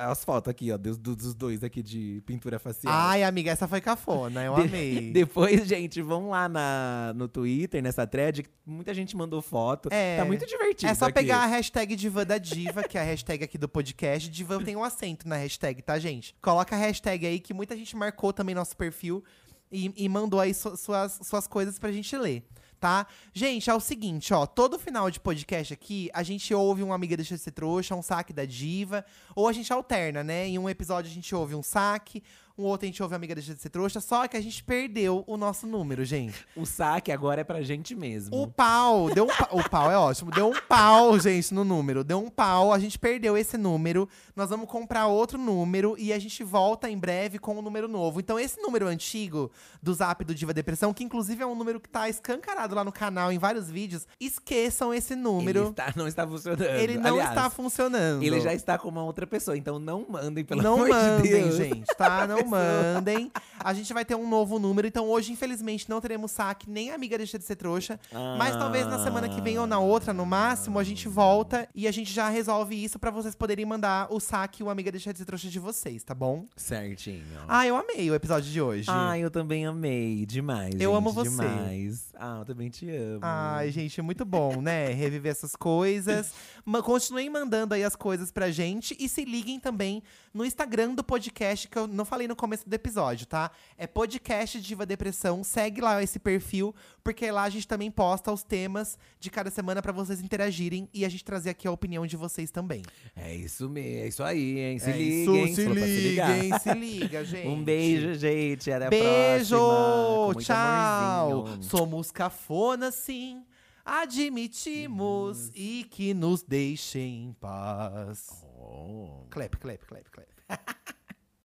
as fotos aqui, ó, dos, dos dois aqui de pintura facial. Ai, amiga, essa foi cafona, eu De- amei. (laughs) Depois, gente, vão lá na, no Twitter, nessa thread, que muita gente mandou foto. É. Tá muito divertido. É só aqui. pegar a hashtag Diva da Diva, que é a hashtag aqui do podcast. Diva tem um acento na hashtag, tá, gente? Coloca a hashtag aí, que muita gente marcou também nosso perfil e, e mandou aí su- suas, suas coisas pra gente ler. Tá? Gente, é o seguinte, ó. Todo final de podcast aqui, a gente ouve um Amiga Deixa de Ser Trouxa, um saque da diva. Ou a gente alterna, né? Em um episódio a gente ouve um saque, um outro a gente ouve Amiga Deixa de Ser Trouxa, só que a gente perdeu o nosso número, gente. O saque agora é pra gente mesmo. O pau, deu um pa- O pau é ótimo. Deu um pau, gente, no número. Deu um pau, a gente perdeu esse número. Nós vamos comprar outro número e a gente volta em breve com um número novo. Então, esse número antigo do Zap do Diva Depressão, que inclusive é um número que tá escancarado lá no canal em vários vídeos, esqueçam esse Ele número. está- não está funcionando. Ele não Aliás, está funcionando. Ele já está com uma outra pessoa, então não mandem, pelo não amor mandem, de Deus. gente, tá? Não mandem. A gente vai ter um novo número, então hoje, infelizmente, não teremos saque, nem a amiga deixa de ser trouxa. Mas talvez na semana que vem ou na outra, no máximo, a gente volta e a gente já resolve isso pra vocês poderem mandar o saque e o amiga deixa de ser trouxa de vocês, tá bom? Certinho. Ah, eu amei o episódio de hoje. Ah, eu também amei. Demais. Eu gente, amo você. Demais. Ah, eu também te amo. Ai, gente, é muito bom, né? Reviver essas coisas. (laughs) Continuem mandando aí as coisas pra gente. E se liguem também no Instagram do podcast, que eu não falei no começo do episódio, tá? É podcast Diva Depressão. Segue lá esse perfil, porque lá a gente também posta os temas de cada semana pra vocês interagirem e a gente trazer aqui a opinião de vocês também. É isso mesmo. É isso aí, hein? Se É liguem. isso, se ligar. liguem, se liga, (laughs) gente. Um beijo, gente. Até a Beijo! próxima. Com muito Tchau! amorzinho. Somos cafona, sim. Admitimos e que nos deixem em paz. Oh. Clap, clap, clap, clap. (laughs)